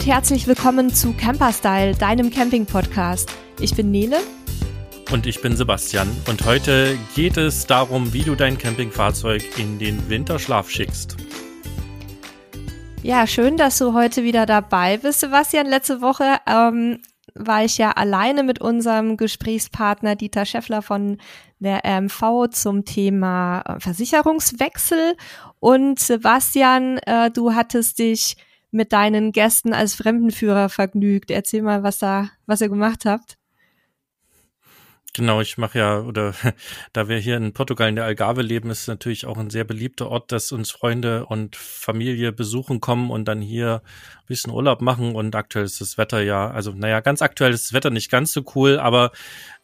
und herzlich willkommen zu Camperstyle, deinem Camping-Podcast. Ich bin Nele. Und ich bin Sebastian. Und heute geht es darum, wie du dein Campingfahrzeug in den Winterschlaf schickst. Ja, schön, dass du heute wieder dabei bist, Sebastian. Letzte Woche ähm, war ich ja alleine mit unserem Gesprächspartner Dieter Scheffler von der RMV zum Thema äh, Versicherungswechsel. Und Sebastian, äh, du hattest dich mit deinen Gästen als Fremdenführer vergnügt. Erzähl mal, was da, was ihr gemacht habt. Genau, ich mache ja, oder da wir hier in Portugal in der Algarve leben, ist natürlich auch ein sehr beliebter Ort, dass uns Freunde und Familie besuchen kommen und dann hier ein bisschen Urlaub machen. Und aktuell ist das Wetter ja, also naja, ganz aktuell ist das Wetter nicht ganz so cool, aber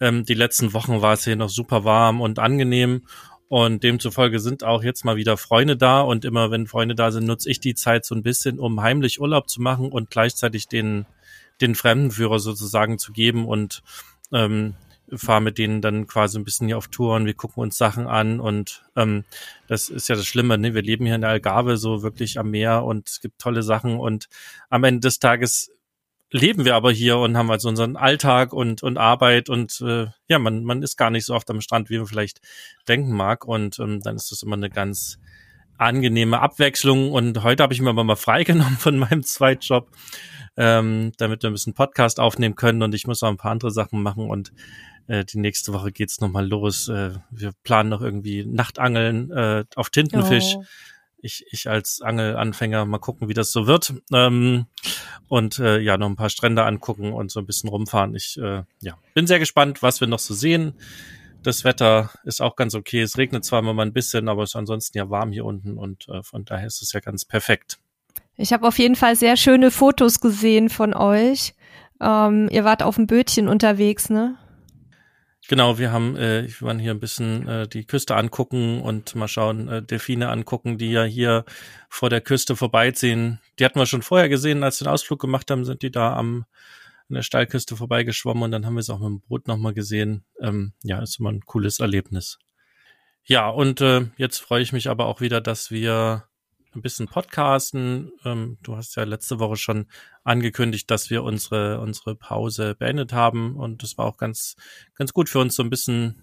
ähm, die letzten Wochen war es hier noch super warm und angenehm. Und demzufolge sind auch jetzt mal wieder Freunde da. Und immer wenn Freunde da sind, nutze ich die Zeit so ein bisschen, um heimlich Urlaub zu machen und gleichzeitig den, den Fremdenführer sozusagen zu geben und ähm, fahre mit denen dann quasi ein bisschen hier auf Touren, wir gucken uns Sachen an. Und ähm, das ist ja das Schlimme, ne? Wir leben hier in der Algarve so wirklich am Meer und es gibt tolle Sachen. Und am Ende des Tages leben wir aber hier und haben also unseren Alltag und, und Arbeit und äh, ja, man, man ist gar nicht so oft am Strand, wie man vielleicht denken mag. Und ähm, dann ist das immer eine ganz angenehme Abwechslung. Und heute habe ich mir aber mal freigenommen von meinem Zweitjob, ähm, damit wir ein bisschen Podcast aufnehmen können. Und ich muss auch ein paar andere Sachen machen. Und äh, die nächste Woche geht's nochmal los. Äh, wir planen noch irgendwie Nachtangeln äh, auf Tintenfisch. Oh ich, ich als Angelanfänger mal gucken, wie das so wird. Ähm, und äh, ja, noch ein paar Strände angucken und so ein bisschen rumfahren. Ich äh, ja, bin sehr gespannt, was wir noch so sehen. Das Wetter ist auch ganz okay. Es regnet zwar immer mal ein bisschen, aber es ist ansonsten ja warm hier unten und äh, von daher ist es ja ganz perfekt. Ich habe auf jeden Fall sehr schöne Fotos gesehen von euch. Ähm, ihr wart auf dem Bötchen unterwegs, ne? Genau, wir haben, äh, wir waren hier ein bisschen äh, die Küste angucken und mal schauen, äh, Delfine angucken, die ja hier vor der Küste vorbeiziehen. Die hatten wir schon vorher gesehen, als wir den Ausflug gemacht haben, sind die da am an der Steilküste vorbeigeschwommen und dann haben wir es auch mit dem Boot nochmal gesehen. Ähm, ja, ist immer ein cooles Erlebnis. Ja, und äh, jetzt freue ich mich aber auch wieder, dass wir ein bisschen podcasten. Ähm, du hast ja letzte Woche schon angekündigt, dass wir unsere, unsere Pause beendet haben. Und das war auch ganz, ganz gut für uns, so ein bisschen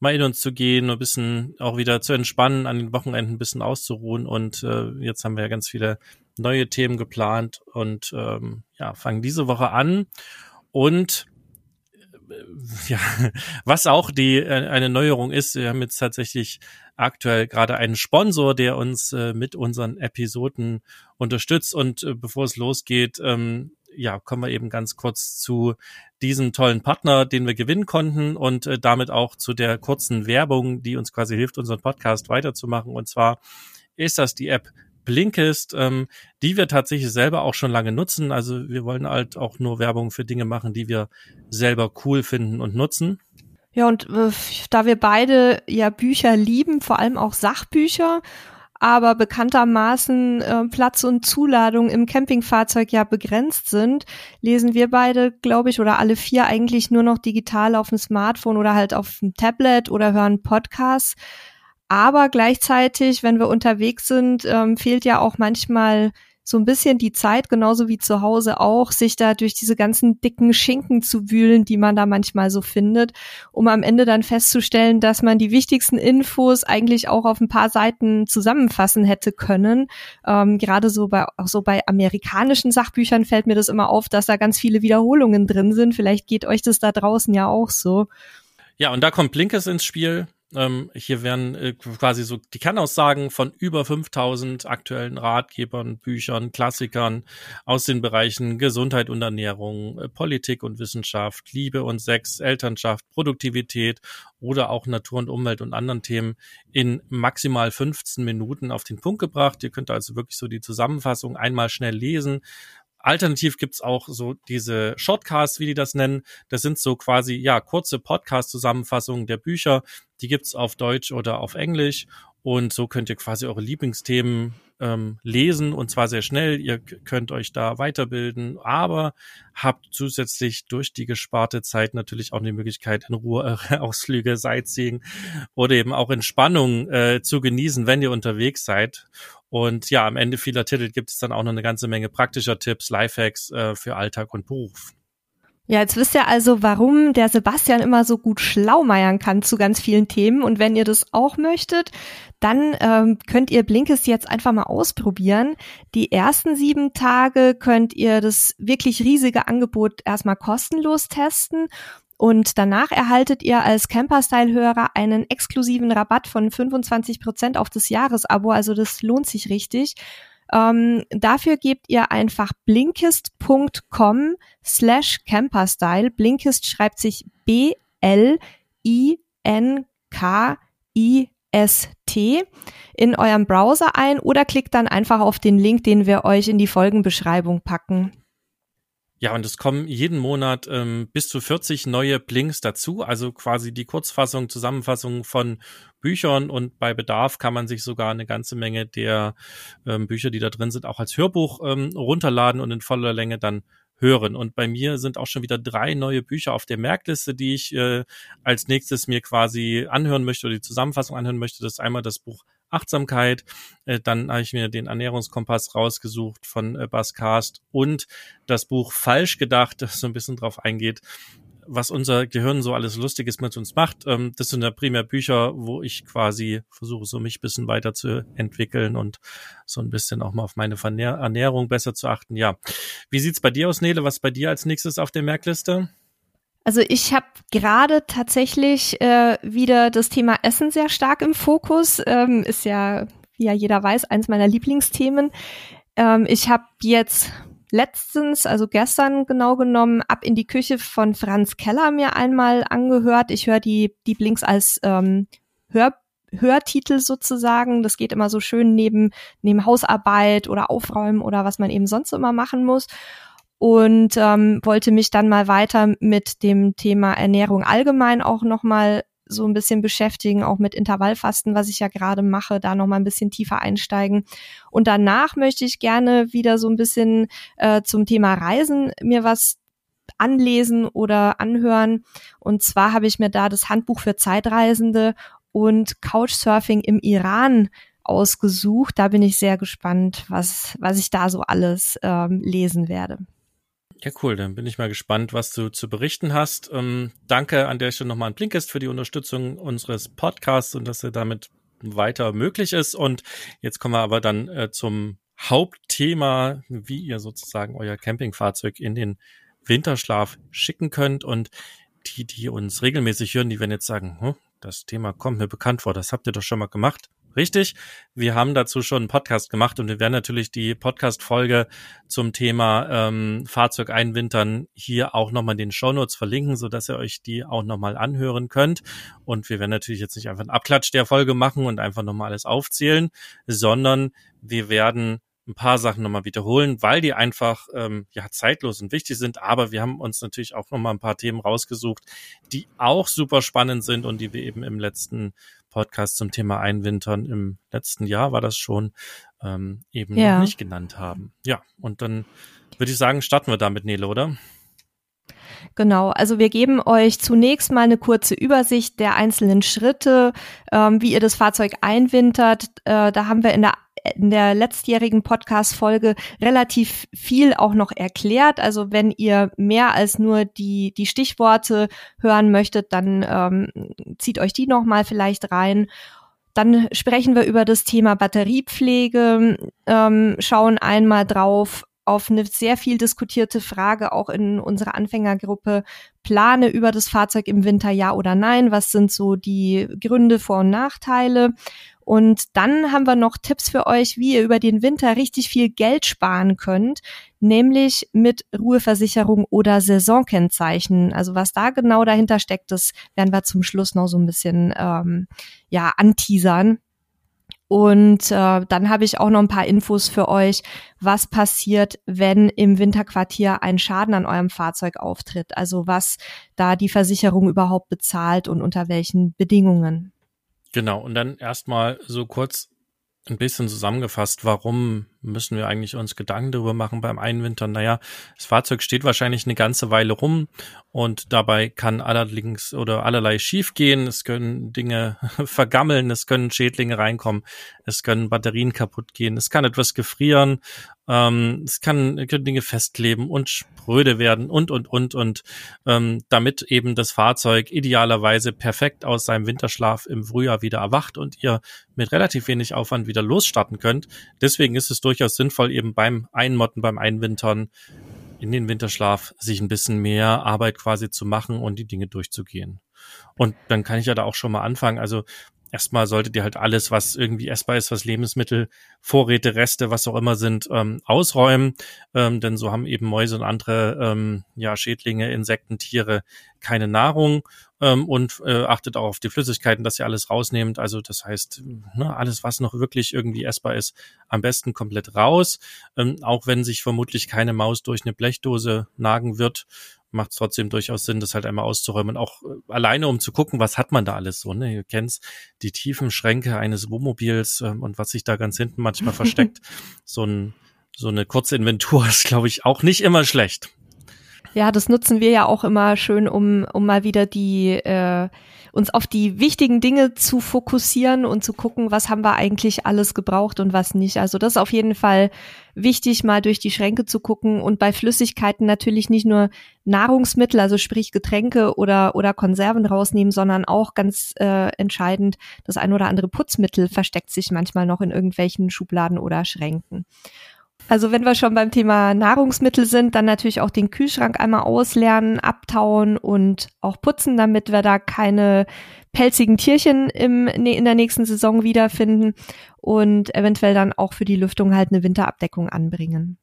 mal in uns zu gehen, ein bisschen auch wieder zu entspannen, an den Wochenenden ein bisschen auszuruhen. Und äh, jetzt haben wir ja ganz viele neue Themen geplant. Und ähm, ja, fangen diese Woche an. Und ja, was auch die äh, eine Neuerung ist, wir haben jetzt tatsächlich aktuell gerade einen Sponsor, der uns äh, mit unseren Episoden unterstützt. Und äh, bevor es losgeht, ähm, ja, kommen wir eben ganz kurz zu diesem tollen Partner, den wir gewinnen konnten und äh, damit auch zu der kurzen Werbung, die uns quasi hilft, unseren Podcast weiterzumachen. Und zwar ist das die App Blinkist, ähm, die wir tatsächlich selber auch schon lange nutzen. Also wir wollen halt auch nur Werbung für Dinge machen, die wir selber cool finden und nutzen. Ja, und äh, da wir beide ja Bücher lieben, vor allem auch Sachbücher, aber bekanntermaßen äh, Platz und Zuladung im Campingfahrzeug ja begrenzt sind, lesen wir beide, glaube ich, oder alle vier eigentlich nur noch digital auf dem Smartphone oder halt auf dem Tablet oder hören Podcasts. Aber gleichzeitig, wenn wir unterwegs sind, ähm, fehlt ja auch manchmal so ein bisschen die Zeit, genauso wie zu Hause auch, sich da durch diese ganzen dicken Schinken zu wühlen, die man da manchmal so findet, um am Ende dann festzustellen, dass man die wichtigsten Infos eigentlich auch auf ein paar Seiten zusammenfassen hätte können. Ähm, gerade so bei, auch so bei amerikanischen Sachbüchern fällt mir das immer auf, dass da ganz viele Wiederholungen drin sind. Vielleicht geht euch das da draußen ja auch so. Ja, und da kommt Blinkes ins Spiel. Ähm, hier werden äh, quasi so die Kernaussagen von über 5000 aktuellen Ratgebern, Büchern, Klassikern aus den Bereichen Gesundheit und Ernährung, äh, Politik und Wissenschaft, Liebe und Sex, Elternschaft, Produktivität oder auch Natur und Umwelt und anderen Themen in maximal 15 Minuten auf den Punkt gebracht. Ihr könnt also wirklich so die Zusammenfassung einmal schnell lesen, Alternativ gibt's auch so diese Shortcasts, wie die das nennen. Das sind so quasi, ja, kurze Podcast-Zusammenfassungen der Bücher. Die gibt's auf Deutsch oder auf Englisch. Und so könnt ihr quasi eure Lieblingsthemen ähm, lesen und zwar sehr schnell. Ihr könnt euch da weiterbilden, aber habt zusätzlich durch die gesparte Zeit natürlich auch die Möglichkeit, in Ruhe eure Ausflüge, Sightseeing oder eben auch Entspannung äh, zu genießen, wenn ihr unterwegs seid. Und ja, am Ende vieler Titel gibt es dann auch noch eine ganze Menge praktischer Tipps, Lifehacks äh, für Alltag und Beruf. Ja, jetzt wisst ihr also, warum der Sebastian immer so gut schlaumeiern kann zu ganz vielen Themen. Und wenn ihr das auch möchtet, dann ähm, könnt ihr Blinkist jetzt einfach mal ausprobieren. Die ersten sieben Tage könnt ihr das wirklich riesige Angebot erstmal kostenlos testen. Und danach erhaltet ihr als Camperstyle-Hörer einen exklusiven Rabatt von 25 Prozent auf das Jahresabo. Also das lohnt sich richtig. Ähm, dafür gebt ihr einfach blinkist.com slash camperstyle. Blinkist schreibt sich B-L-I-N-K-I-S-T in eurem Browser ein oder klickt dann einfach auf den Link, den wir euch in die Folgenbeschreibung packen. Ja, und es kommen jeden Monat ähm, bis zu 40 neue Blinks dazu, also quasi die Kurzfassung, Zusammenfassung von Büchern und bei Bedarf kann man sich sogar eine ganze Menge der ähm, Bücher, die da drin sind, auch als Hörbuch ähm, runterladen und in voller Länge dann hören. Und bei mir sind auch schon wieder drei neue Bücher auf der Merkliste, die ich äh, als nächstes mir quasi anhören möchte oder die Zusammenfassung anhören möchte. Das ist einmal das Buch Achtsamkeit. Äh, dann habe ich mir den Ernährungskompass rausgesucht von äh, Bas Cast und das Buch Falsch gedacht, das so ein bisschen drauf eingeht, was unser Gehirn so alles Lustiges mit uns macht. Ähm, das sind ja primär Bücher, wo ich quasi versuche, so mich bisschen weiter zu entwickeln und so ein bisschen auch mal auf meine Ernährung besser zu achten. Ja. Wie sieht's bei dir aus, Nele? Was bei dir als nächstes auf der Merkliste? Also ich habe gerade tatsächlich äh, wieder das Thema Essen sehr stark im Fokus. Ähm, ist ja, wie ja jeder weiß, eins meiner Lieblingsthemen. Ähm, ich habe jetzt letztens, also gestern genau genommen, ab in die Küche von Franz Keller mir einmal angehört. Ich höre die, Blinks als ähm, Hör, Hörtitel sozusagen. Das geht immer so schön neben, neben Hausarbeit oder Aufräumen oder was man eben sonst immer machen muss und ähm, wollte mich dann mal weiter mit dem Thema Ernährung allgemein auch nochmal so ein bisschen beschäftigen, auch mit Intervallfasten, was ich ja gerade mache, da nochmal ein bisschen tiefer einsteigen. Und danach möchte ich gerne wieder so ein bisschen äh, zum Thema Reisen mir was anlesen oder anhören. Und zwar habe ich mir da das Handbuch für Zeitreisende und Couchsurfing im Iran ausgesucht. Da bin ich sehr gespannt, was, was ich da so alles ähm, lesen werde. Ja, cool. Dann bin ich mal gespannt, was du zu berichten hast. Ähm, danke an der Stelle nochmal an Blinkist für die Unterstützung unseres Podcasts und dass er damit weiter möglich ist. Und jetzt kommen wir aber dann äh, zum Hauptthema, wie ihr sozusagen euer Campingfahrzeug in den Winterschlaf schicken könnt. Und die, die uns regelmäßig hören, die werden jetzt sagen, hm, das Thema kommt mir bekannt vor, das habt ihr doch schon mal gemacht. Richtig, wir haben dazu schon einen Podcast gemacht und wir werden natürlich die Podcast-Folge zum Thema ähm, Fahrzeug einwintern hier auch nochmal in den Shownotes verlinken, so dass ihr euch die auch nochmal anhören könnt. Und wir werden natürlich jetzt nicht einfach einen Abklatsch der Folge machen und einfach nochmal alles aufzählen, sondern wir werden ein paar Sachen nochmal wiederholen, weil die einfach ähm, ja zeitlos und wichtig sind. Aber wir haben uns natürlich auch nochmal ein paar Themen rausgesucht, die auch super spannend sind und die wir eben im letzten Podcast zum Thema Einwintern im letzten Jahr war das schon ähm, eben ja. noch nicht genannt haben. Ja, und dann würde ich sagen, starten wir damit, Nele, oder? Genau, also wir geben euch zunächst mal eine kurze Übersicht der einzelnen Schritte, ähm, wie ihr das Fahrzeug einwintert. Äh, da haben wir in der in der letztjährigen Podcast-Folge relativ viel auch noch erklärt. Also wenn ihr mehr als nur die, die Stichworte hören möchtet, dann ähm, zieht euch die nochmal vielleicht rein. Dann sprechen wir über das Thema Batteriepflege, ähm, schauen einmal drauf, auf eine sehr viel diskutierte Frage auch in unserer Anfängergruppe. Plane über das Fahrzeug im Winter ja oder nein? Was sind so die Gründe, Vor- und Nachteile? Und dann haben wir noch Tipps für euch, wie ihr über den Winter richtig viel Geld sparen könnt, nämlich mit Ruheversicherung oder Saisonkennzeichen. Also was da genau dahinter steckt, das werden wir zum Schluss noch so ein bisschen ähm, ja anteasern. Und äh, dann habe ich auch noch ein paar Infos für euch, was passiert, wenn im Winterquartier ein Schaden an eurem Fahrzeug auftritt. Also was da die Versicherung überhaupt bezahlt und unter welchen Bedingungen. Genau, und dann erstmal so kurz ein bisschen zusammengefasst, warum müssen wir eigentlich uns Gedanken darüber machen beim Einwintern? Naja, das Fahrzeug steht wahrscheinlich eine ganze Weile rum und dabei kann allerdings oder allerlei schiefgehen. Es können Dinge vergammeln, es können Schädlinge reinkommen, es können Batterien kaputt gehen, es kann etwas gefrieren, ähm, es kann, können Dinge festkleben und spröde werden und, und, und, und ähm, damit eben das Fahrzeug idealerweise perfekt aus seinem Winterschlaf im Frühjahr wieder erwacht und ihr mit relativ wenig Aufwand wieder losstarten könnt. Deswegen ist es durchaus sinnvoll, eben beim Einmotten, beim Einwintern in den Winterschlaf sich ein bisschen mehr Arbeit quasi zu machen und die Dinge durchzugehen. Und dann kann ich ja da auch schon mal anfangen. Also erstmal solltet ihr halt alles, was irgendwie essbar ist, was Lebensmittel, Vorräte, Reste, was auch immer sind, ähm, ausräumen. Ähm, denn so haben eben Mäuse und andere ähm, ja, Schädlinge, Insekten, Tiere keine Nahrung. Ähm, und äh, achtet auch auf die Flüssigkeiten, dass ihr alles rausnehmt. Also das heißt, ne, alles, was noch wirklich irgendwie essbar ist, am besten komplett raus. Ähm, auch wenn sich vermutlich keine Maus durch eine Blechdose nagen wird, macht es trotzdem durchaus Sinn, das halt einmal auszuräumen. Auch äh, alleine, um zu gucken, was hat man da alles so. Ne? Ihr kennt die tiefen Schränke eines Wohnmobils äh, und was sich da ganz hinten manchmal versteckt. So, ein, so eine Kurzinventur ist, glaube ich, auch nicht immer schlecht. Ja, das nutzen wir ja auch immer schön, um, um mal wieder die äh, uns auf die wichtigen Dinge zu fokussieren und zu gucken, was haben wir eigentlich alles gebraucht und was nicht. Also das ist auf jeden Fall wichtig, mal durch die Schränke zu gucken und bei Flüssigkeiten natürlich nicht nur Nahrungsmittel, also sprich Getränke oder, oder Konserven rausnehmen, sondern auch ganz äh, entscheidend, das ein oder andere Putzmittel versteckt sich manchmal noch in irgendwelchen Schubladen oder Schränken. Also wenn wir schon beim Thema Nahrungsmittel sind, dann natürlich auch den Kühlschrank einmal auslernen, abtauen und auch putzen, damit wir da keine pelzigen Tierchen im, in der nächsten Saison wiederfinden und eventuell dann auch für die Lüftung halt eine Winterabdeckung anbringen.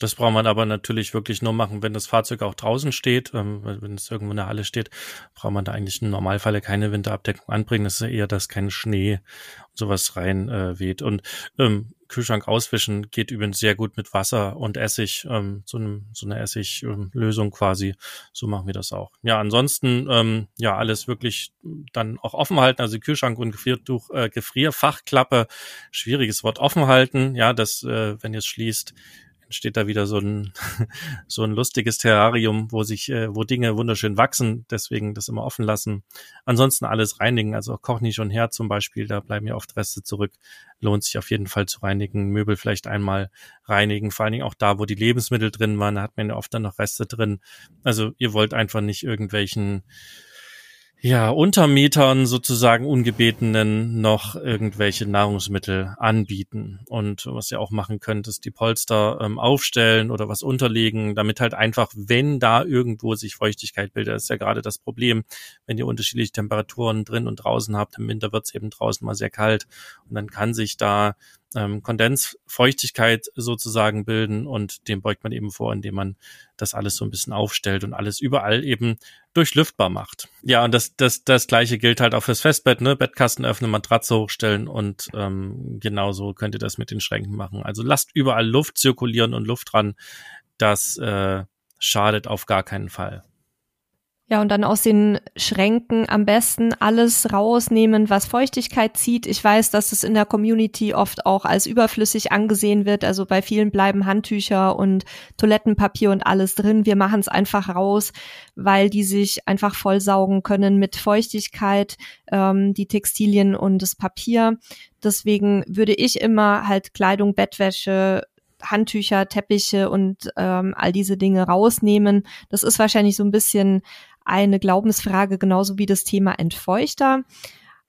Das braucht man aber natürlich wirklich nur machen, wenn das Fahrzeug auch draußen steht. Ähm, wenn es irgendwo in der Halle steht, braucht man da eigentlich im Normalfall keine Winterabdeckung anbringen. Das ist ja eher, dass kein Schnee und sowas rein äh, weht. Und ähm, Kühlschrank auswischen geht übrigens sehr gut mit Wasser und Essig, ähm, so, eine, so eine Essiglösung quasi. So machen wir das auch. Ja, ansonsten ähm, ja alles wirklich dann auch offen halten. Also Kühlschrank und Gefriertuch, äh, Gefrierfachklappe, schwieriges Wort offen halten. Ja, das, äh, wenn ihr es schließt, entsteht da wieder so ein, so ein lustiges Terrarium, wo sich, äh, wo Dinge wunderschön wachsen, deswegen das immer offen lassen. Ansonsten alles reinigen, also Koch nicht und Herd zum Beispiel, da bleiben ja oft Reste zurück. Lohnt sich auf jeden Fall zu reinigen. Möbel vielleicht einmal reinigen, vor allen Dingen auch da, wo die Lebensmittel drin waren, da hat man ja oft dann noch Reste drin. Also ihr wollt einfach nicht irgendwelchen ja, Untermietern sozusagen Ungebetenen noch irgendwelche Nahrungsmittel anbieten. Und was ihr auch machen könnt, ist die Polster ähm, aufstellen oder was unterlegen, damit halt einfach, wenn da irgendwo sich Feuchtigkeit bildet, ist ja gerade das Problem, wenn ihr unterschiedliche Temperaturen drin und draußen habt, im Winter wird es eben draußen mal sehr kalt und dann kann sich da ähm, Kondensfeuchtigkeit sozusagen bilden und dem beugt man eben vor, indem man das alles so ein bisschen aufstellt und alles überall eben durchlüftbar macht. Ja, und das, das, das gleiche gilt halt auch fürs Festbett, ne? Bettkasten öffnen, Matratze hochstellen und ähm, genauso könnt ihr das mit den Schränken machen. Also lasst überall Luft zirkulieren und Luft dran. Das äh, schadet auf gar keinen Fall. Ja, und dann aus den Schränken am besten alles rausnehmen, was Feuchtigkeit zieht. Ich weiß, dass es in der Community oft auch als überflüssig angesehen wird. Also bei vielen bleiben Handtücher und Toilettenpapier und alles drin. Wir machen es einfach raus, weil die sich einfach vollsaugen können mit Feuchtigkeit, ähm, die Textilien und das Papier. Deswegen würde ich immer halt Kleidung, Bettwäsche, Handtücher, Teppiche und ähm, all diese Dinge rausnehmen. Das ist wahrscheinlich so ein bisschen eine Glaubensfrage, genauso wie das Thema Entfeuchter.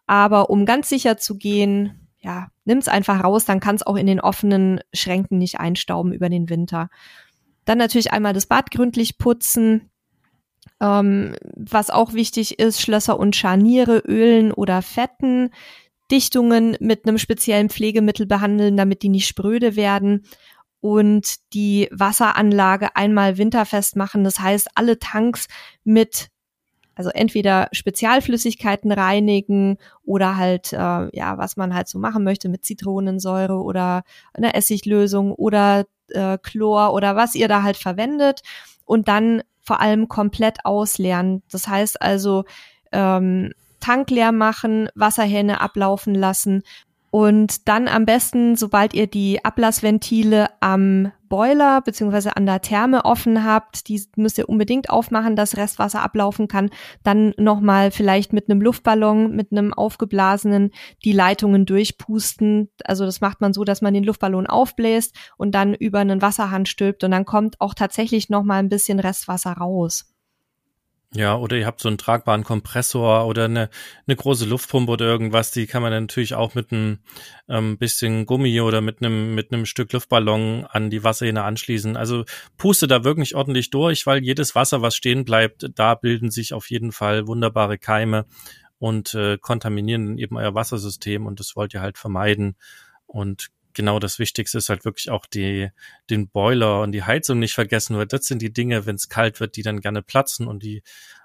Aber um ganz sicher zu gehen, ja, nimm's einfach raus, dann kann es auch in den offenen Schränken nicht einstauben über den Winter. Dann natürlich einmal das Bad gründlich putzen. Ähm, was auch wichtig ist, Schlösser und Scharniere ölen oder fetten. Dichtungen mit einem speziellen Pflegemittel behandeln, damit die nicht spröde werden und die Wasseranlage einmal winterfest machen. Das heißt, alle Tanks mit also entweder Spezialflüssigkeiten reinigen oder halt, äh, ja, was man halt so machen möchte mit Zitronensäure oder einer Essiglösung oder äh, Chlor oder was ihr da halt verwendet und dann vor allem komplett ausleeren. Das heißt also, ähm, Tank leer machen, Wasserhähne ablaufen lassen Und dann am besten, sobald ihr die Ablassventile am Boiler beziehungsweise an der Therme offen habt, die müsst ihr unbedingt aufmachen, dass Restwasser ablaufen kann, dann nochmal vielleicht mit einem Luftballon, mit einem aufgeblasenen, die Leitungen durchpusten. Also das macht man so, dass man den Luftballon aufbläst und dann über einen Wasserhahn stülpt und dann kommt auch tatsächlich nochmal ein bisschen Restwasser raus. Ja, oder ihr habt so einen tragbaren Kompressor oder eine, eine große Luftpumpe oder irgendwas, die kann man natürlich auch mit einem ähm, bisschen Gummi oder mit einem, mit einem Stück Luftballon an die Wasserhähne anschließen. Also puste da wirklich ordentlich durch, weil jedes Wasser, was stehen bleibt, da bilden sich auf jeden Fall wunderbare Keime und äh, kontaminieren eben euer Wassersystem und das wollt ihr halt vermeiden. Und genau das Wichtigste ist halt wirklich auch die, den Boiler und die Heizung nicht vergessen, weil das sind die Dinge, wenn es kalt wird, die dann gerne platzen und die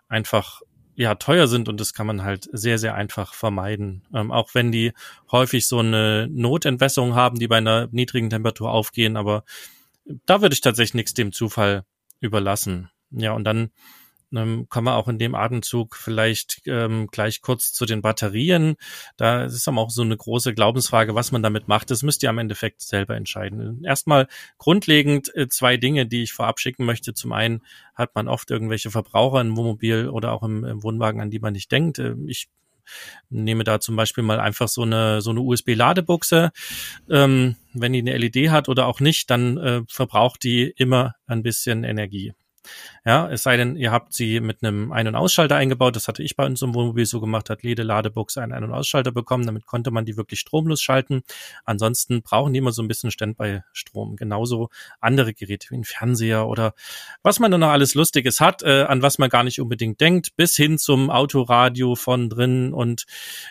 einfach ja teuer sind und das kann man halt sehr, sehr einfach vermeiden. Ähm, auch wenn die häufig so eine Notentwässerung haben, die bei einer niedrigen Temperatur aufgehen, aber da würde ich tatsächlich nichts dem Zufall überlassen. Ja, und dann ähm, kommen wir auch in dem Atemzug vielleicht ähm, gleich kurz zu den Batterien. Da ist aber auch so eine große Glaubensfrage, was man damit macht. Das müsst ihr am Endeffekt selber entscheiden. Erstmal grundlegend äh, zwei Dinge, die ich vorab schicken möchte. Zum einen hat man oft irgendwelche Verbraucher im Wohnmobil oder auch im, im Wohnwagen, an die man nicht denkt. Äh, ich nehme da zum Beispiel mal einfach so eine so eine USB-Ladebuchse. Ähm, wenn die eine LED hat oder auch nicht, dann äh, verbraucht die immer ein bisschen Energie. Ja, es sei denn, ihr habt sie mit einem Ein- und Ausschalter eingebaut. Das hatte ich bei uns im Wohnmobil so gemacht, hat jede Ladebox einen Ein- und Ausschalter bekommen. Damit konnte man die wirklich stromlos schalten. Ansonsten brauchen die immer so ein bisschen Standby-Strom. Genauso andere Geräte wie ein Fernseher oder was man dann noch alles Lustiges hat, äh, an was man gar nicht unbedingt denkt, bis hin zum Autoradio von drin und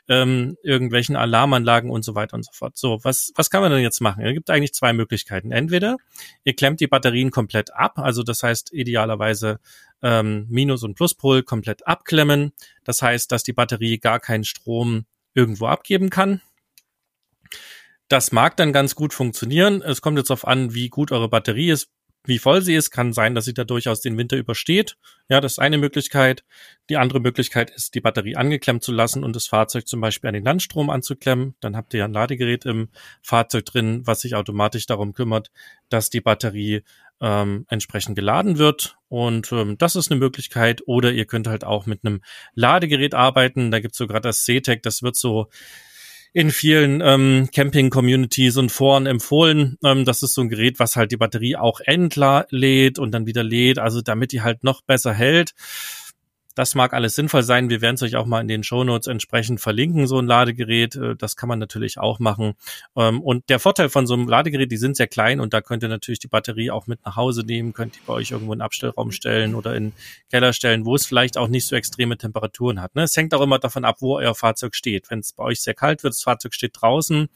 ähm, irgendwelchen Alarmanlagen und so weiter und so fort. So, was, was kann man denn jetzt machen? Es gibt eigentlich zwei Möglichkeiten. Entweder ihr klemmt die Batterien komplett ab, also das heißt idealerweise beziehungsweise ähm, Minus- und Pluspol komplett abklemmen. Das heißt, dass die Batterie gar keinen Strom irgendwo abgeben kann. Das mag dann ganz gut funktionieren. Es kommt jetzt darauf an, wie gut eure Batterie ist, wie voll sie ist. Kann sein, dass sie da durchaus den Winter übersteht. Ja, das ist eine Möglichkeit. Die andere Möglichkeit ist, die Batterie angeklemmt zu lassen und das Fahrzeug zum Beispiel an den Landstrom anzuklemmen. Dann habt ihr ein Ladegerät im Fahrzeug drin, was sich automatisch darum kümmert, dass die Batterie ähm, entsprechend geladen wird. Und ähm, das ist eine Möglichkeit. Oder ihr könnt halt auch mit einem Ladegerät arbeiten. Da gibt's so gerade das CTEC, das wird so in vielen ähm, Camping-Communities und Foren empfohlen. Ähm, das ist so ein Gerät, was halt die Batterie auch entlädt und dann wieder lädt, also damit die halt noch besser hält. Das mag alles sinnvoll sein. Wir werden es euch auch mal in den Shownotes entsprechend verlinken, so ein Ladegerät. Äh, das kann man natürlich auch machen. Ähm, und der Vorteil von so einem Ladegerät, die sind sehr klein und da könnt ihr natürlich die Batterie auch mit nach Hause nehmen, könnt ihr bei euch irgendwo in Abstellraum stellen oder in Keller stellen, wo es vielleicht auch nicht so extreme Temperaturen hat. Ne? Es hängt auch immer davon ab, wo euer Fahrzeug steht. Wenn es bei euch sehr kalt wird, das Fahrzeug steht draußen,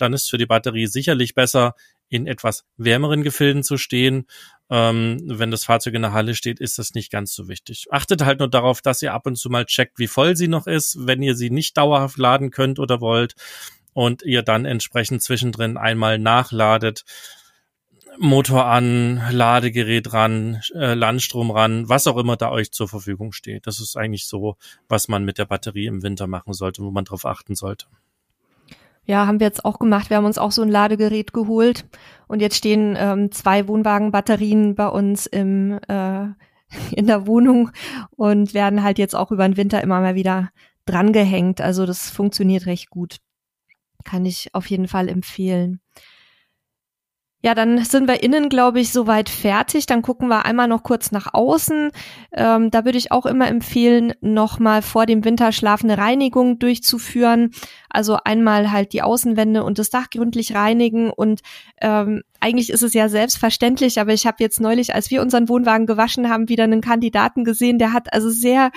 dann ist für die Batterie sicherlich besser, in etwas wärmeren Gefilden zu stehen. Ähm, wenn das Fahrzeug in der Halle steht, ist das nicht ganz so wichtig. Achtet halt nur darauf, dass ihr ab und zu mal checkt, wie voll sie noch ist, wenn ihr sie nicht dauerhaft laden könnt oder wollt und ihr dann entsprechend zwischendrin einmal nachladet. Motor an, Ladegerät ran, äh, Landstrom ran, was auch immer da euch zur Verfügung steht. Das ist eigentlich so, was man mit der Batterie im Winter machen sollte, wo man drauf achten sollte. Ja, haben wir jetzt auch gemacht. Wir haben uns auch so ein Ladegerät geholt und jetzt stehen ähm, zwei Wohnwagenbatterien bei uns im äh, in der Wohnung und werden halt jetzt auch über den Winter immer mal wieder drangehängt. Also das funktioniert recht gut. Kann ich auf jeden Fall empfehlen. Ja, dann sind wir innen, glaube ich, soweit fertig. Dann gucken wir einmal noch kurz nach außen. Ähm, da würde ich auch immer empfehlen, nochmal vor dem Winterschlaf eine Reinigung durchzuführen. Also einmal halt die Außenwände und das Dach gründlich reinigen. Und ähm, eigentlich ist es ja selbstverständlich, aber ich habe jetzt neulich, als wir unseren Wohnwagen gewaschen haben, wieder einen Kandidaten gesehen, der hat also sehr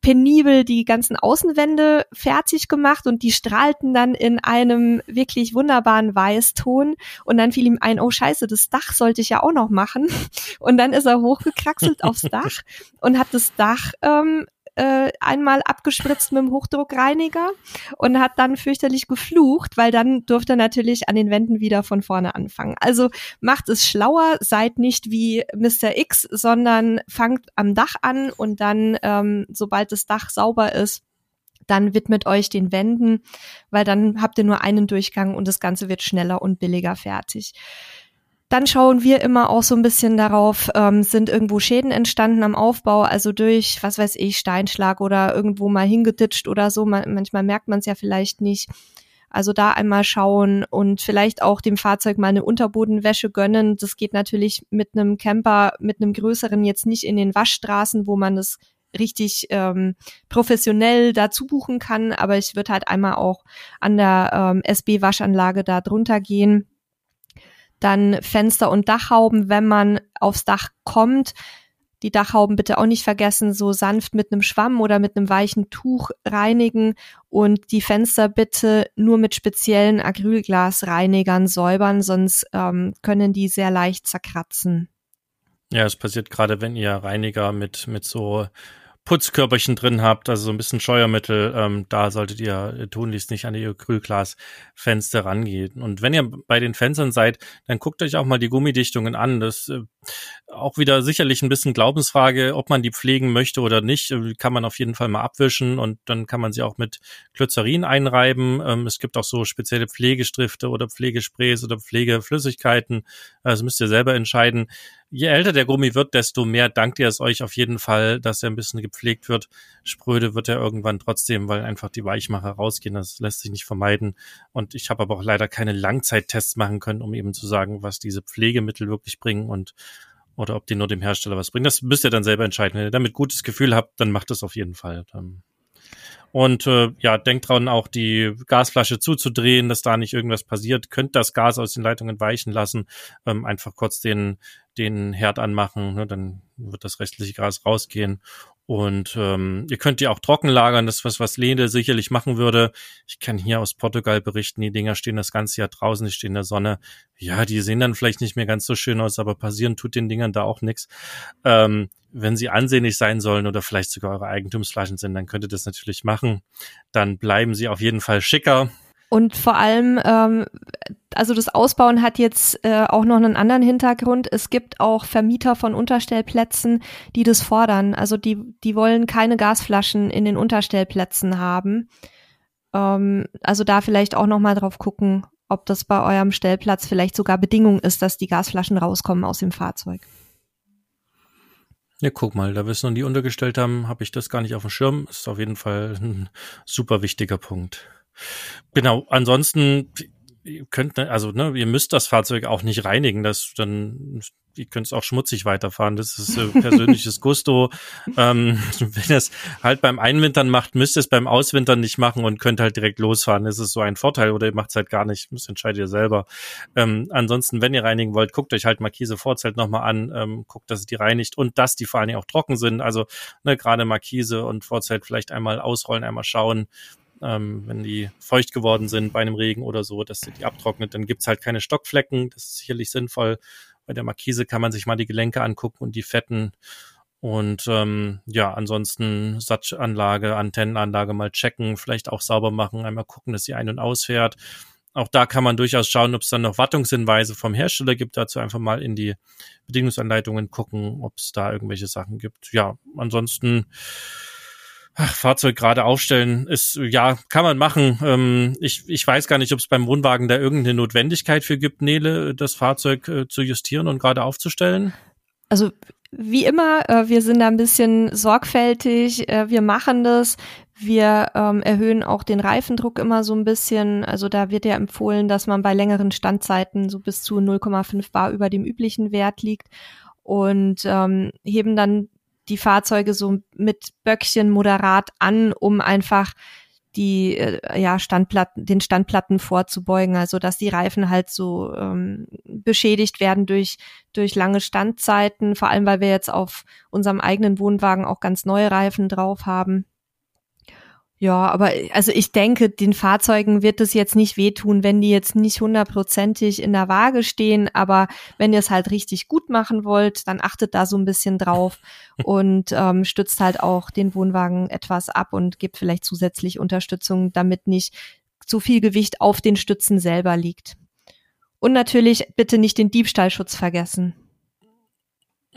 penibel die ganzen Außenwände fertig gemacht und die strahlten dann in einem wirklich wunderbaren Weißton. Und dann fiel ihm ein, oh scheiße, das Dach sollte ich ja auch noch machen. Und dann ist er hochgekraxelt aufs Dach und hat das Dach ähm, äh, einmal abgespritzt mit dem Hochdruckreiniger und hat dann fürchterlich geflucht, weil dann durfte er natürlich an den Wänden wieder von vorne anfangen. Also macht es schlauer, seid nicht wie Mr. X, sondern fangt am Dach an und dann, ähm, sobald das Dach sauber ist, dann widmet euch den Wänden, weil dann habt ihr nur einen Durchgang und das Ganze wird schneller und billiger fertig. Dann schauen wir immer auch so ein bisschen darauf, ähm, sind irgendwo Schäden entstanden am Aufbau, also durch, was weiß ich, Steinschlag oder irgendwo mal hingeditscht oder so. Man, manchmal merkt man es ja vielleicht nicht. Also da einmal schauen und vielleicht auch dem Fahrzeug mal eine Unterbodenwäsche gönnen. Das geht natürlich mit einem Camper, mit einem größeren jetzt nicht in den Waschstraßen, wo man das richtig ähm, professionell dazu buchen kann, aber ich würde halt einmal auch an der ähm, SB-Waschanlage da drunter gehen dann Fenster und Dachhauben, wenn man aufs Dach kommt. Die Dachhauben bitte auch nicht vergessen, so sanft mit einem Schwamm oder mit einem weichen Tuch reinigen und die Fenster bitte nur mit speziellen Acrylglasreinigern säubern, sonst ähm, können die sehr leicht zerkratzen. Ja, es passiert gerade, wenn ihr Reiniger mit, mit so Putzkörperchen drin habt, also so ein bisschen Scheuermittel, ähm, da solltet ihr tunlichst nicht an die Acrylglasfenster rangehen. Und wenn ihr bei den Fenstern seid, dann guckt euch auch mal die Gummidichtungen an. Das äh, auch wieder sicherlich ein bisschen Glaubensfrage, ob man die pflegen möchte oder nicht, äh, kann man auf jeden Fall mal abwischen und dann kann man sie auch mit Glycerin einreiben. Ähm, es gibt auch so spezielle Pflegestifte oder Pflegesprays oder Pflegeflüssigkeiten. Das müsst ihr selber entscheiden je älter der Gummi wird, desto mehr dankt ihr es euch auf jeden Fall, dass er ein bisschen gepflegt wird. Spröde wird er irgendwann trotzdem, weil einfach die Weichmacher rausgehen. Das lässt sich nicht vermeiden. Und ich habe aber auch leider keine Langzeittests machen können, um eben zu sagen, was diese Pflegemittel wirklich bringen und oder ob die nur dem Hersteller was bringen. Das müsst ihr dann selber entscheiden. Wenn ihr damit gutes Gefühl habt, dann macht das auf jeden Fall. Dann und äh, ja, denkt dran, auch die Gasflasche zuzudrehen, dass da nicht irgendwas passiert. Könnt das Gas aus den Leitungen weichen lassen. Ähm, einfach kurz den, den Herd anmachen, ne, dann wird das restliche Gas rausgehen. Und ähm, ihr könnt die auch trocken lagern, das ist was, was Lene sicherlich machen würde. Ich kann hier aus Portugal berichten, die Dinger stehen das ganze Jahr draußen, die stehen in der Sonne. Ja, die sehen dann vielleicht nicht mehr ganz so schön aus, aber passieren tut den Dingern da auch nichts. Ähm, wenn sie ansehnlich sein sollen oder vielleicht sogar eure Eigentumsflaschen sind, dann könnt ihr das natürlich machen. Dann bleiben sie auf jeden Fall schicker. Und vor allem, ähm, also das Ausbauen hat jetzt äh, auch noch einen anderen Hintergrund. Es gibt auch Vermieter von Unterstellplätzen, die das fordern. Also die, die wollen keine Gasflaschen in den Unterstellplätzen haben. Ähm, also da vielleicht auch noch mal drauf gucken, ob das bei eurem Stellplatz vielleicht sogar Bedingung ist, dass die Gasflaschen rauskommen aus dem Fahrzeug. Ja, guck mal, da wir es noch nie untergestellt haben, habe ich das gar nicht auf dem Schirm. Ist auf jeden Fall ein super wichtiger Punkt. Genau, ansonsten ihr könnt, also ne, ihr müsst das Fahrzeug auch nicht reinigen, das dann ihr könnt es auch schmutzig weiterfahren. Das ist äh, persönliches Gusto. ähm, wenn ihr es halt beim Einwintern macht, müsst ihr es beim Auswintern nicht machen und könnt halt direkt losfahren. Das ist so ein Vorteil oder ihr macht es halt gar nicht. Das entscheidet ihr selber. Ähm, ansonsten, wenn ihr reinigen wollt, guckt euch halt Markise Vorzelt nochmal an, ähm, guckt, dass es die reinigt und dass die vor allen Dingen auch trocken sind. Also ne, gerade Markise und Vorzelt vielleicht einmal ausrollen, einmal schauen ähm, wenn die feucht geworden sind bei einem Regen oder so, dass sie die abtrocknet, dann gibt's halt keine Stockflecken. Das ist sicherlich sinnvoll. Bei der Markise kann man sich mal die Gelenke angucken und die Fetten. Und ähm, ja, ansonsten Satzanlage, Antennenanlage mal checken, vielleicht auch sauber machen, einmal gucken, dass sie ein- und ausfährt. Auch da kann man durchaus schauen, ob es dann noch Wartungshinweise vom Hersteller gibt. Dazu einfach mal in die Bedingungsanleitungen gucken, ob es da irgendwelche Sachen gibt. Ja, ansonsten Ach, Fahrzeug gerade aufstellen ist, ja, kann man machen. Ähm, ich, ich weiß gar nicht, ob es beim Wohnwagen da irgendeine Notwendigkeit für gibt, Nele, das Fahrzeug äh, zu justieren und gerade aufzustellen. Also wie immer, äh, wir sind da ein bisschen sorgfältig, äh, wir machen das. Wir ähm, erhöhen auch den Reifendruck immer so ein bisschen. Also da wird ja empfohlen, dass man bei längeren Standzeiten so bis zu 0,5 Bar über dem üblichen Wert liegt und ähm, heben dann die Fahrzeuge so mit Böckchen moderat an, um einfach die äh, ja Standplatten den Standplatten vorzubeugen, also dass die Reifen halt so ähm, beschädigt werden durch durch lange Standzeiten, vor allem weil wir jetzt auf unserem eigenen Wohnwagen auch ganz neue Reifen drauf haben. Ja, aber also ich denke, den Fahrzeugen wird es jetzt nicht wehtun, wenn die jetzt nicht hundertprozentig in der Waage stehen. Aber wenn ihr es halt richtig gut machen wollt, dann achtet da so ein bisschen drauf und ähm, stützt halt auch den Wohnwagen etwas ab und gibt vielleicht zusätzlich Unterstützung, damit nicht zu viel Gewicht auf den Stützen selber liegt. Und natürlich bitte nicht den Diebstahlschutz vergessen.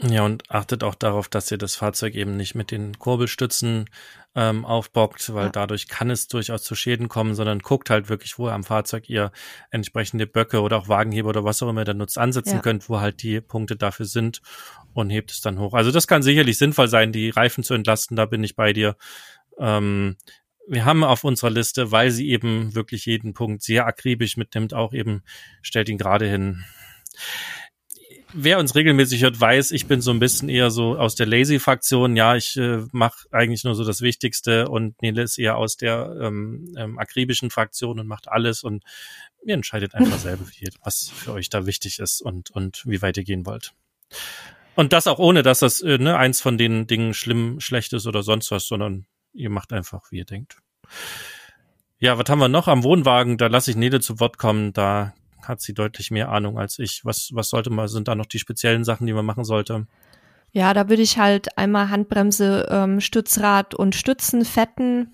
Ja, und achtet auch darauf, dass ihr das Fahrzeug eben nicht mit den Kurbelstützen ähm, aufbockt, weil ja. dadurch kann es durchaus zu Schäden kommen, sondern guckt halt wirklich, wo ihr am Fahrzeug ihr entsprechende Böcke oder auch Wagenheber oder was auch immer ihr da nutzt, ansetzen ja. könnt, wo halt die Punkte dafür sind und hebt es dann hoch. Also das kann sicherlich sinnvoll sein, die Reifen zu entlasten, da bin ich bei dir. Ähm, wir haben auf unserer Liste, weil sie eben wirklich jeden Punkt sehr akribisch mitnimmt, auch eben stellt ihn gerade hin wer uns regelmäßig hört, weiß, ich bin so ein bisschen eher so aus der Lazy-Fraktion. Ja, ich äh, mache eigentlich nur so das Wichtigste und Nele ist eher aus der ähm, ähm, akribischen Fraktion und macht alles und ihr entscheidet einfach selber, was für euch da wichtig ist und, und wie weit ihr gehen wollt. Und das auch ohne, dass das äh, ne, eins von den Dingen schlimm, schlecht ist oder sonst was, sondern ihr macht einfach, wie ihr denkt. Ja, was haben wir noch am Wohnwagen? Da lasse ich Nele zu Wort kommen. Da hat sie deutlich mehr Ahnung als ich. Was, was sollte man, sind da noch die speziellen Sachen, die man machen sollte? Ja, da würde ich halt einmal Handbremse, ähm, Stützrad und Stützen fetten.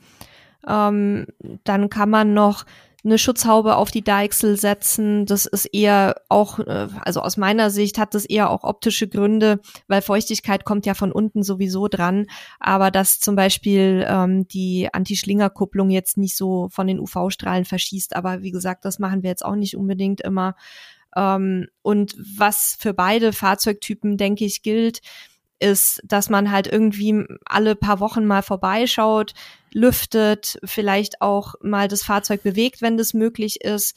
Ähm, dann kann man noch eine Schutzhaube auf die Deichsel setzen. Das ist eher auch, äh, also aus meiner Sicht hat das eher auch optische Gründe, weil Feuchtigkeit kommt ja von unten sowieso dran. Aber dass zum Beispiel ähm, die Anti-Schlinger-Kupplung jetzt nicht so von den UV-Strahlen verschießt. Aber wie gesagt, das machen wir jetzt auch nicht unbedingt immer. Ähm, und was für beide Fahrzeugtypen, denke ich, gilt, ist, dass man halt irgendwie alle paar Wochen mal vorbeischaut, lüftet, vielleicht auch mal das Fahrzeug bewegt, wenn das möglich ist,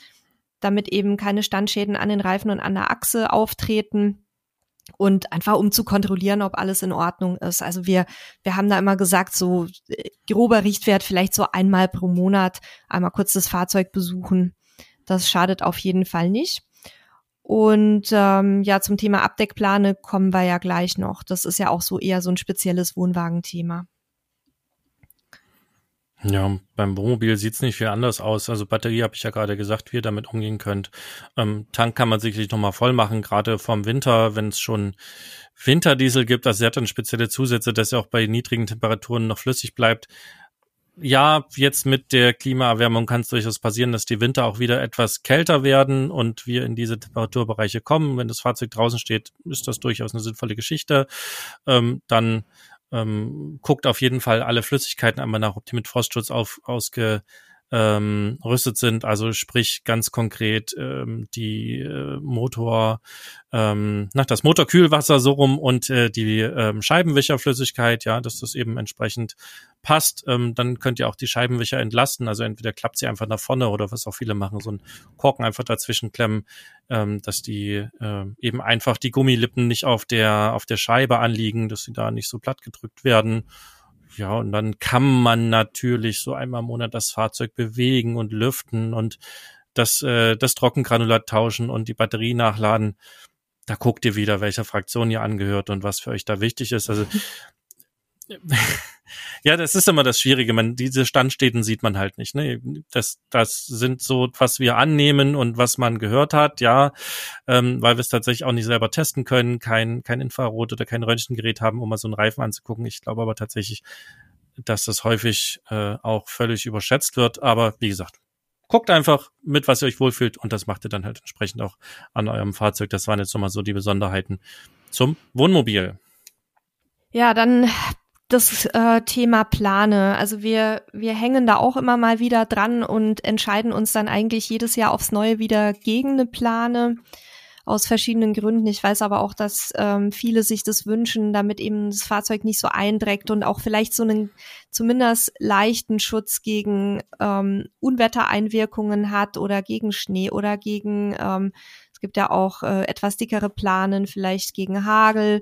damit eben keine Standschäden an den Reifen und an der Achse auftreten und einfach um zu kontrollieren, ob alles in Ordnung ist. Also wir, wir haben da immer gesagt, so äh, grober Richtwert vielleicht so einmal pro Monat einmal kurz das Fahrzeug besuchen. Das schadet auf jeden Fall nicht. Und ähm, ja, zum Thema Abdeckplane kommen wir ja gleich noch. Das ist ja auch so eher so ein spezielles Wohnwagenthema. Ja, beim Wohnmobil sieht's nicht viel anders aus. Also Batterie habe ich ja gerade gesagt, wie ihr damit umgehen könnt. Ähm, Tank kann man sicherlich nochmal voll machen, gerade vom Winter, wenn es schon Winterdiesel gibt. Also er hat dann spezielle Zusätze, dass er auch bei niedrigen Temperaturen noch flüssig bleibt ja, jetzt mit der Klimaerwärmung kann es durchaus passieren, dass die Winter auch wieder etwas kälter werden und wir in diese Temperaturbereiche kommen. Wenn das Fahrzeug draußen steht, ist das durchaus eine sinnvolle Geschichte. Ähm, dann ähm, guckt auf jeden Fall alle Flüssigkeiten einmal nach, ob die mit Frostschutz auf, ausge ähm, rüstet sind, also sprich ganz konkret ähm, die äh, Motor, ähm, nach das Motorkühlwasser so rum und äh, die ähm, Scheibenwischerflüssigkeit, ja, dass das eben entsprechend passt, ähm, dann könnt ihr auch die Scheibenwischer entlasten, also entweder klappt sie einfach nach vorne oder was auch viele machen, so ein Korken einfach dazwischen klemmen, ähm, dass die äh, eben einfach die Gummilippen nicht auf der auf der Scheibe anliegen, dass sie da nicht so platt gedrückt werden ja, und dann kann man natürlich so einmal im Monat das Fahrzeug bewegen und lüften und das, äh, das Trockengranulat tauschen und die Batterie nachladen. Da guckt ihr wieder, welcher Fraktion ihr angehört und was für euch da wichtig ist. Also ja, das ist immer das Schwierige. Man, diese Standstätten sieht man halt nicht. Ne? Das, das sind so, was wir annehmen und was man gehört hat, ja, ähm, weil wir es tatsächlich auch nicht selber testen können, kein, kein Infrarot oder kein Röntgengerät haben, um mal so einen Reifen anzugucken. Ich glaube aber tatsächlich, dass das häufig äh, auch völlig überschätzt wird. Aber wie gesagt, guckt einfach mit, was ihr euch wohlfühlt und das macht ihr dann halt entsprechend auch an eurem Fahrzeug. Das waren jetzt nochmal so die Besonderheiten zum Wohnmobil. Ja, dann das äh, Thema Plane. Also wir, wir hängen da auch immer mal wieder dran und entscheiden uns dann eigentlich jedes Jahr aufs Neue wieder gegen eine Plane aus verschiedenen Gründen. Ich weiß aber auch, dass ähm, viele sich das wünschen, damit eben das Fahrzeug nicht so eindreckt und auch vielleicht so einen zumindest leichten Schutz gegen ähm, Unwettereinwirkungen hat oder gegen Schnee oder gegen, ähm, es gibt ja auch äh, etwas dickere Planen, vielleicht gegen Hagel.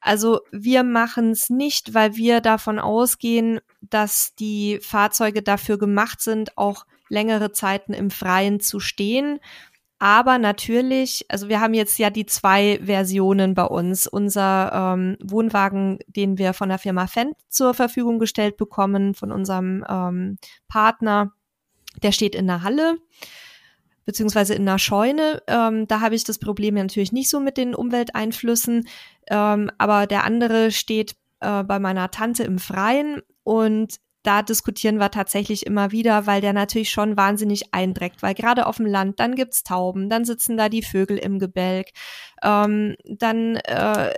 Also wir machen es nicht, weil wir davon ausgehen, dass die Fahrzeuge dafür gemacht sind, auch längere Zeiten im Freien zu stehen. Aber natürlich, also wir haben jetzt ja die zwei Versionen bei uns. Unser ähm, Wohnwagen, den wir von der Firma Fendt zur Verfügung gestellt bekommen, von unserem ähm, Partner, der steht in der Halle beziehungsweise in einer Scheune. Ähm, da habe ich das Problem natürlich nicht so mit den Umwelteinflüssen. Ähm, aber der andere steht äh, bei meiner Tante im Freien und da diskutieren wir tatsächlich immer wieder, weil der natürlich schon wahnsinnig eindreckt, weil gerade auf dem Land, dann gibt's Tauben, dann sitzen da die Vögel im Gebälk, ähm, dann äh,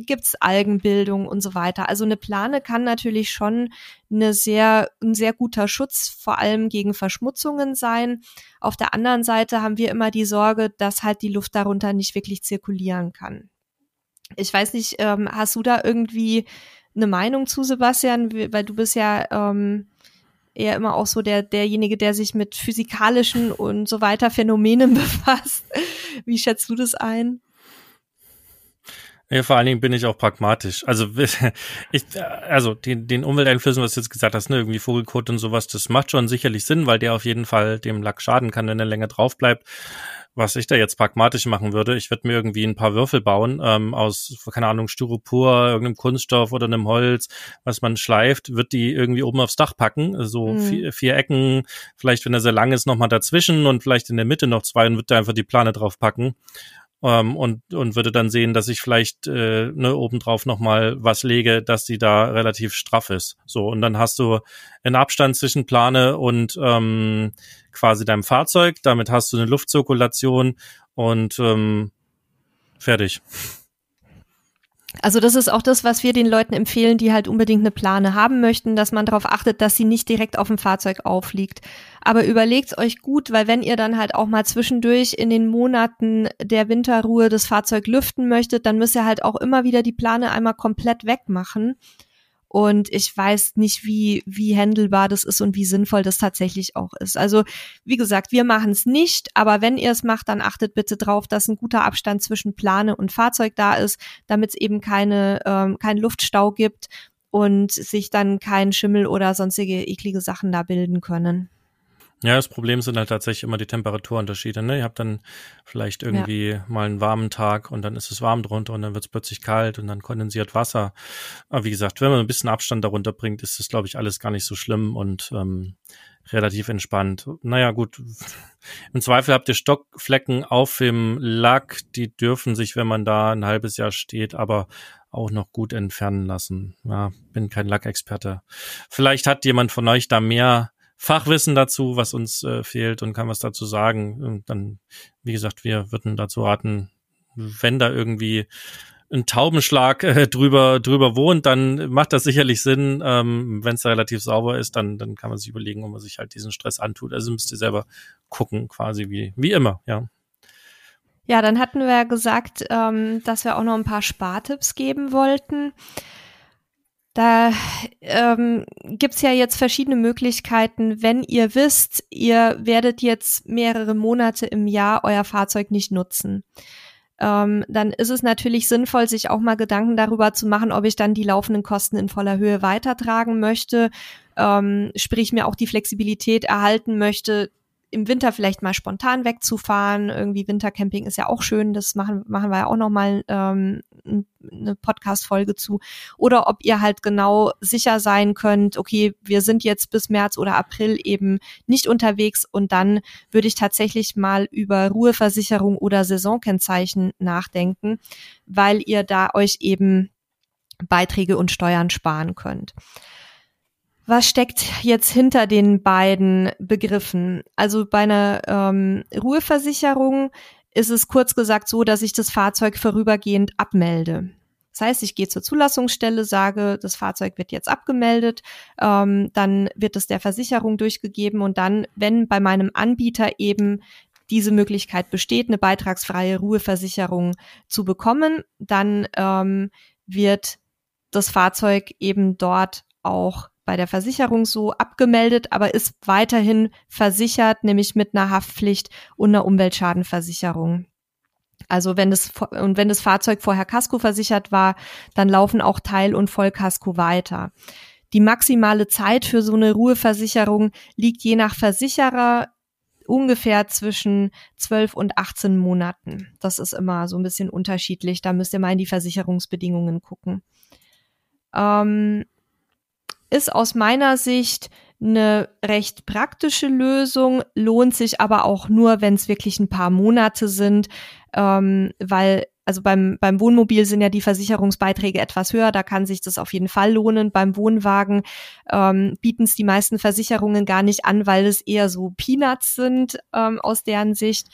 gibt's Algenbildung und so weiter. Also eine Plane kann natürlich schon eine sehr, ein sehr guter Schutz, vor allem gegen Verschmutzungen sein. Auf der anderen Seite haben wir immer die Sorge, dass halt die Luft darunter nicht wirklich zirkulieren kann. Ich weiß nicht, ähm, hast du da irgendwie eine Meinung zu, Sebastian? Weil du bist ja ähm, eher immer auch so der derjenige, der sich mit physikalischen und so weiter Phänomenen befasst. Wie schätzt du das ein? Ja, vor allen Dingen bin ich auch pragmatisch. Also ich, also den, den Umwelteinflüssen, was du jetzt gesagt hast, ne, irgendwie Vogelkot und sowas, das macht schon sicherlich Sinn, weil der auf jeden Fall dem Lack schaden kann, wenn er länger drauf bleibt was ich da jetzt pragmatisch machen würde, ich würde mir irgendwie ein paar Würfel bauen ähm, aus, keine Ahnung, Styropor, irgendeinem Kunststoff oder einem Holz, was man schleift, wird die irgendwie oben aufs Dach packen, so mhm. vier, vier Ecken, vielleicht, wenn er sehr lang ist, nochmal dazwischen und vielleicht in der Mitte noch zwei und würde da einfach die Plane drauf packen ähm, und, und würde dann sehen, dass ich vielleicht äh, ne, obendrauf nochmal was lege, dass die da relativ straff ist. So, und dann hast du einen Abstand zwischen Plane und ähm, quasi deinem Fahrzeug. Damit hast du eine Luftzirkulation und ähm, fertig. Also das ist auch das, was wir den Leuten empfehlen, die halt unbedingt eine Plane haben möchten, dass man darauf achtet, dass sie nicht direkt auf dem Fahrzeug aufliegt. Aber überlegt euch gut, weil wenn ihr dann halt auch mal zwischendurch in den Monaten der Winterruhe das Fahrzeug lüften möchtet, dann müsst ihr halt auch immer wieder die Plane einmal komplett wegmachen. Und ich weiß nicht, wie, wie händelbar das ist und wie sinnvoll das tatsächlich auch ist. Also, wie gesagt, wir machen es nicht, aber wenn ihr es macht, dann achtet bitte drauf, dass ein guter Abstand zwischen Plane und Fahrzeug da ist, damit es eben keine, ähm, keinen Luftstau gibt und sich dann kein Schimmel oder sonstige eklige Sachen da bilden können. Ja, das Problem sind halt tatsächlich immer die Temperaturunterschiede. Ne? Ihr habt dann vielleicht irgendwie ja. mal einen warmen Tag und dann ist es warm drunter und dann wird es plötzlich kalt und dann kondensiert Wasser. Aber wie gesagt, wenn man ein bisschen Abstand darunter bringt, ist das, glaube ich, alles gar nicht so schlimm und ähm, relativ entspannt. Naja, gut. Im Zweifel habt ihr Stockflecken auf dem Lack, die dürfen sich, wenn man da ein halbes Jahr steht, aber auch noch gut entfernen lassen. Ja, bin kein Lackexperte. Vielleicht hat jemand von euch da mehr Fachwissen dazu, was uns äh, fehlt und kann was dazu sagen. Und dann, wie gesagt, wir würden dazu raten, wenn da irgendwie ein Taubenschlag äh, drüber drüber wohnt, dann macht das sicherlich Sinn. Ähm, Wenn es relativ sauber ist, dann dann kann man sich überlegen, ob man sich halt diesen Stress antut. Also müsst ihr selber gucken, quasi wie wie immer, ja. Ja, dann hatten wir ja gesagt, ähm, dass wir auch noch ein paar Spartipps geben wollten. Da ähm, gibt ja jetzt verschiedene Möglichkeiten, wenn ihr wisst, ihr werdet jetzt mehrere Monate im Jahr euer Fahrzeug nicht nutzen. Ähm, dann ist es natürlich sinnvoll, sich auch mal Gedanken darüber zu machen, ob ich dann die laufenden Kosten in voller Höhe weitertragen möchte, ähm, sprich mir auch die Flexibilität erhalten möchte, im Winter vielleicht mal spontan wegzufahren. Irgendwie Wintercamping ist ja auch schön. Das machen, machen wir ja auch nochmal ähm, eine Podcast-Folge zu. Oder ob ihr halt genau sicher sein könnt, okay, wir sind jetzt bis März oder April eben nicht unterwegs und dann würde ich tatsächlich mal über Ruheversicherung oder Saisonkennzeichen nachdenken, weil ihr da euch eben Beiträge und Steuern sparen könnt. Was steckt jetzt hinter den beiden Begriffen? Also bei einer ähm, Ruheversicherung ist es kurz gesagt so, dass ich das Fahrzeug vorübergehend abmelde. Das heißt, ich gehe zur Zulassungsstelle, sage, das Fahrzeug wird jetzt abgemeldet, ähm, dann wird es der Versicherung durchgegeben und dann, wenn bei meinem Anbieter eben diese Möglichkeit besteht, eine beitragsfreie Ruheversicherung zu bekommen, dann ähm, wird das Fahrzeug eben dort auch bei der Versicherung so abgemeldet, aber ist weiterhin versichert, nämlich mit einer Haftpflicht und einer Umweltschadenversicherung. Also wenn das und wenn das Fahrzeug vorher Casco versichert war, dann laufen auch Teil- und Vollkasko weiter. Die maximale Zeit für so eine Ruheversicherung liegt je nach Versicherer ungefähr zwischen 12 und 18 Monaten. Das ist immer so ein bisschen unterschiedlich. Da müsst ihr mal in die Versicherungsbedingungen gucken. Ähm, ist aus meiner Sicht eine recht praktische Lösung, lohnt sich aber auch nur, wenn es wirklich ein paar Monate sind, ähm, weil also beim, beim Wohnmobil sind ja die Versicherungsbeiträge etwas höher, da kann sich das auf jeden Fall lohnen. Beim Wohnwagen ähm, bieten es die meisten Versicherungen gar nicht an, weil es eher so Peanuts sind ähm, aus deren Sicht.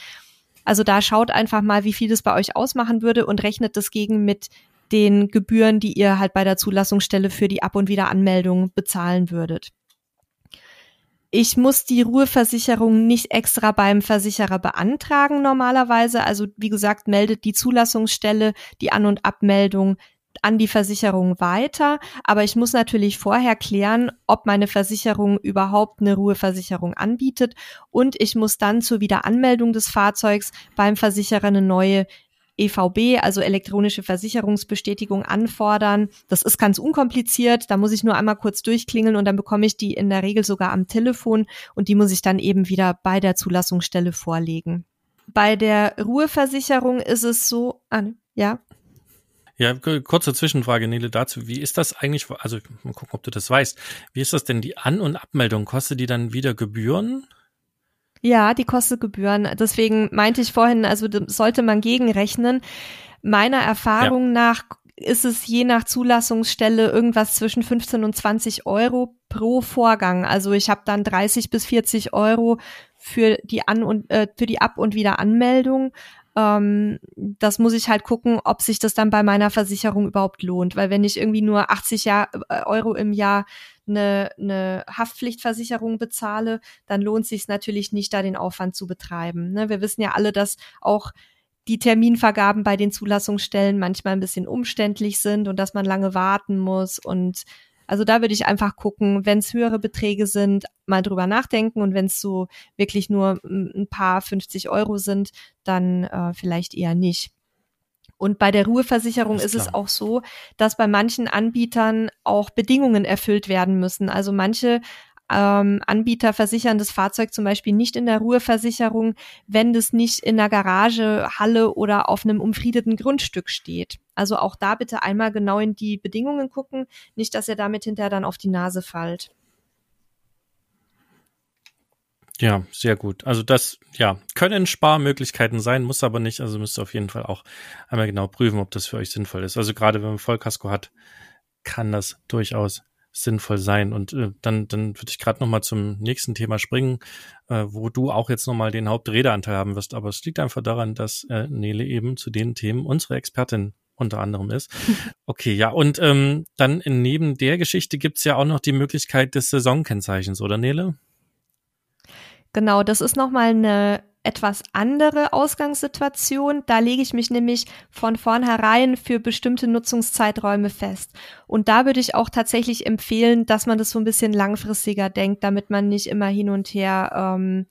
Also da schaut einfach mal, wie viel das bei euch ausmachen würde und rechnet das gegen mit den Gebühren, die ihr halt bei der Zulassungsstelle für die Ab- und Wiederanmeldung bezahlen würdet. Ich muss die Ruheversicherung nicht extra beim Versicherer beantragen normalerweise. Also wie gesagt, meldet die Zulassungsstelle die An- und Abmeldung an die Versicherung weiter, aber ich muss natürlich vorher klären, ob meine Versicherung überhaupt eine Ruheversicherung anbietet und ich muss dann zur Wiederanmeldung des Fahrzeugs beim Versicherer eine neue EVB, also elektronische Versicherungsbestätigung anfordern. Das ist ganz unkompliziert. Da muss ich nur einmal kurz durchklingeln und dann bekomme ich die in der Regel sogar am Telefon und die muss ich dann eben wieder bei der Zulassungsstelle vorlegen. Bei der Ruheversicherung ist es so, ah, ja. Ja, kurze Zwischenfrage, Nele, dazu. Wie ist das eigentlich, also mal gucken, ob du das weißt. Wie ist das denn, die An- und Abmeldung? Kostet die dann wieder Gebühren? Ja, die kostet Gebühren. Deswegen meinte ich vorhin, also sollte man gegenrechnen. Meiner Erfahrung ja. nach ist es je nach Zulassungsstelle irgendwas zwischen 15 und 20 Euro pro Vorgang. Also ich habe dann 30 bis 40 Euro für die An- und äh, für die Ab- und Wiederanmeldung ähm, das muss ich halt gucken, ob sich das dann bei meiner Versicherung überhaupt lohnt. Weil wenn ich irgendwie nur 80 Jahr, äh, Euro im Jahr eine, eine Haftpflichtversicherung bezahle, dann lohnt sich natürlich nicht, da den Aufwand zu betreiben. Ne? Wir wissen ja alle, dass auch die Terminvergaben bei den Zulassungsstellen manchmal ein bisschen umständlich sind und dass man lange warten muss und also da würde ich einfach gucken, wenn es höhere Beträge sind, mal drüber nachdenken und wenn es so wirklich nur ein paar 50 Euro sind, dann äh, vielleicht eher nicht. Und bei der Ruheversicherung ist, ist es auch so, dass bei manchen Anbietern auch Bedingungen erfüllt werden müssen. Also manche ähm, Anbieter versichern das Fahrzeug zum Beispiel nicht in der Ruheversicherung, wenn das nicht in der Garage, Halle oder auf einem umfriedeten Grundstück steht. Also auch da bitte einmal genau in die Bedingungen gucken, nicht, dass ihr damit hinterher dann auf die Nase fallt. Ja, sehr gut. Also das, ja, können Sparmöglichkeiten sein, muss aber nicht. Also müsst ihr auf jeden Fall auch einmal genau prüfen, ob das für euch sinnvoll ist. Also gerade wenn man Vollkasko hat, kann das durchaus sinnvoll sein. Und äh, dann, dann würde ich gerade noch mal zum nächsten Thema springen, äh, wo du auch jetzt noch mal den Hauptredeanteil haben wirst. Aber es liegt einfach daran, dass äh, Nele eben zu den Themen unsere Expertin unter anderem ist. Okay, ja, und ähm, dann neben der Geschichte gibt's ja auch noch die Möglichkeit des Saisonkennzeichens, oder Nele? Genau, das ist nochmal eine etwas andere Ausgangssituation. Da lege ich mich nämlich von vornherein für bestimmte Nutzungszeiträume fest. Und da würde ich auch tatsächlich empfehlen, dass man das so ein bisschen langfristiger denkt, damit man nicht immer hin und her ähm,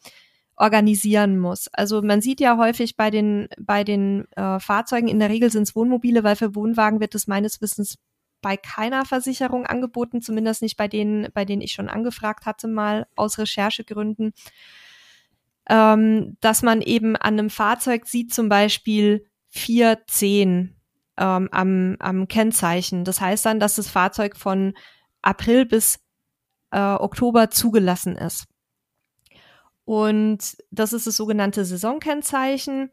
organisieren muss. Also man sieht ja häufig bei den bei den äh, Fahrzeugen, in der Regel sind es Wohnmobile, weil für Wohnwagen wird es meines Wissens bei keiner Versicherung angeboten, zumindest nicht bei denen, bei denen ich schon angefragt hatte, mal aus Recherchegründen ähm, dass man eben an einem Fahrzeug sieht zum Beispiel 410 ähm, am, am Kennzeichen. Das heißt dann, dass das Fahrzeug von April bis äh, Oktober zugelassen ist. Und das ist das sogenannte Saisonkennzeichen.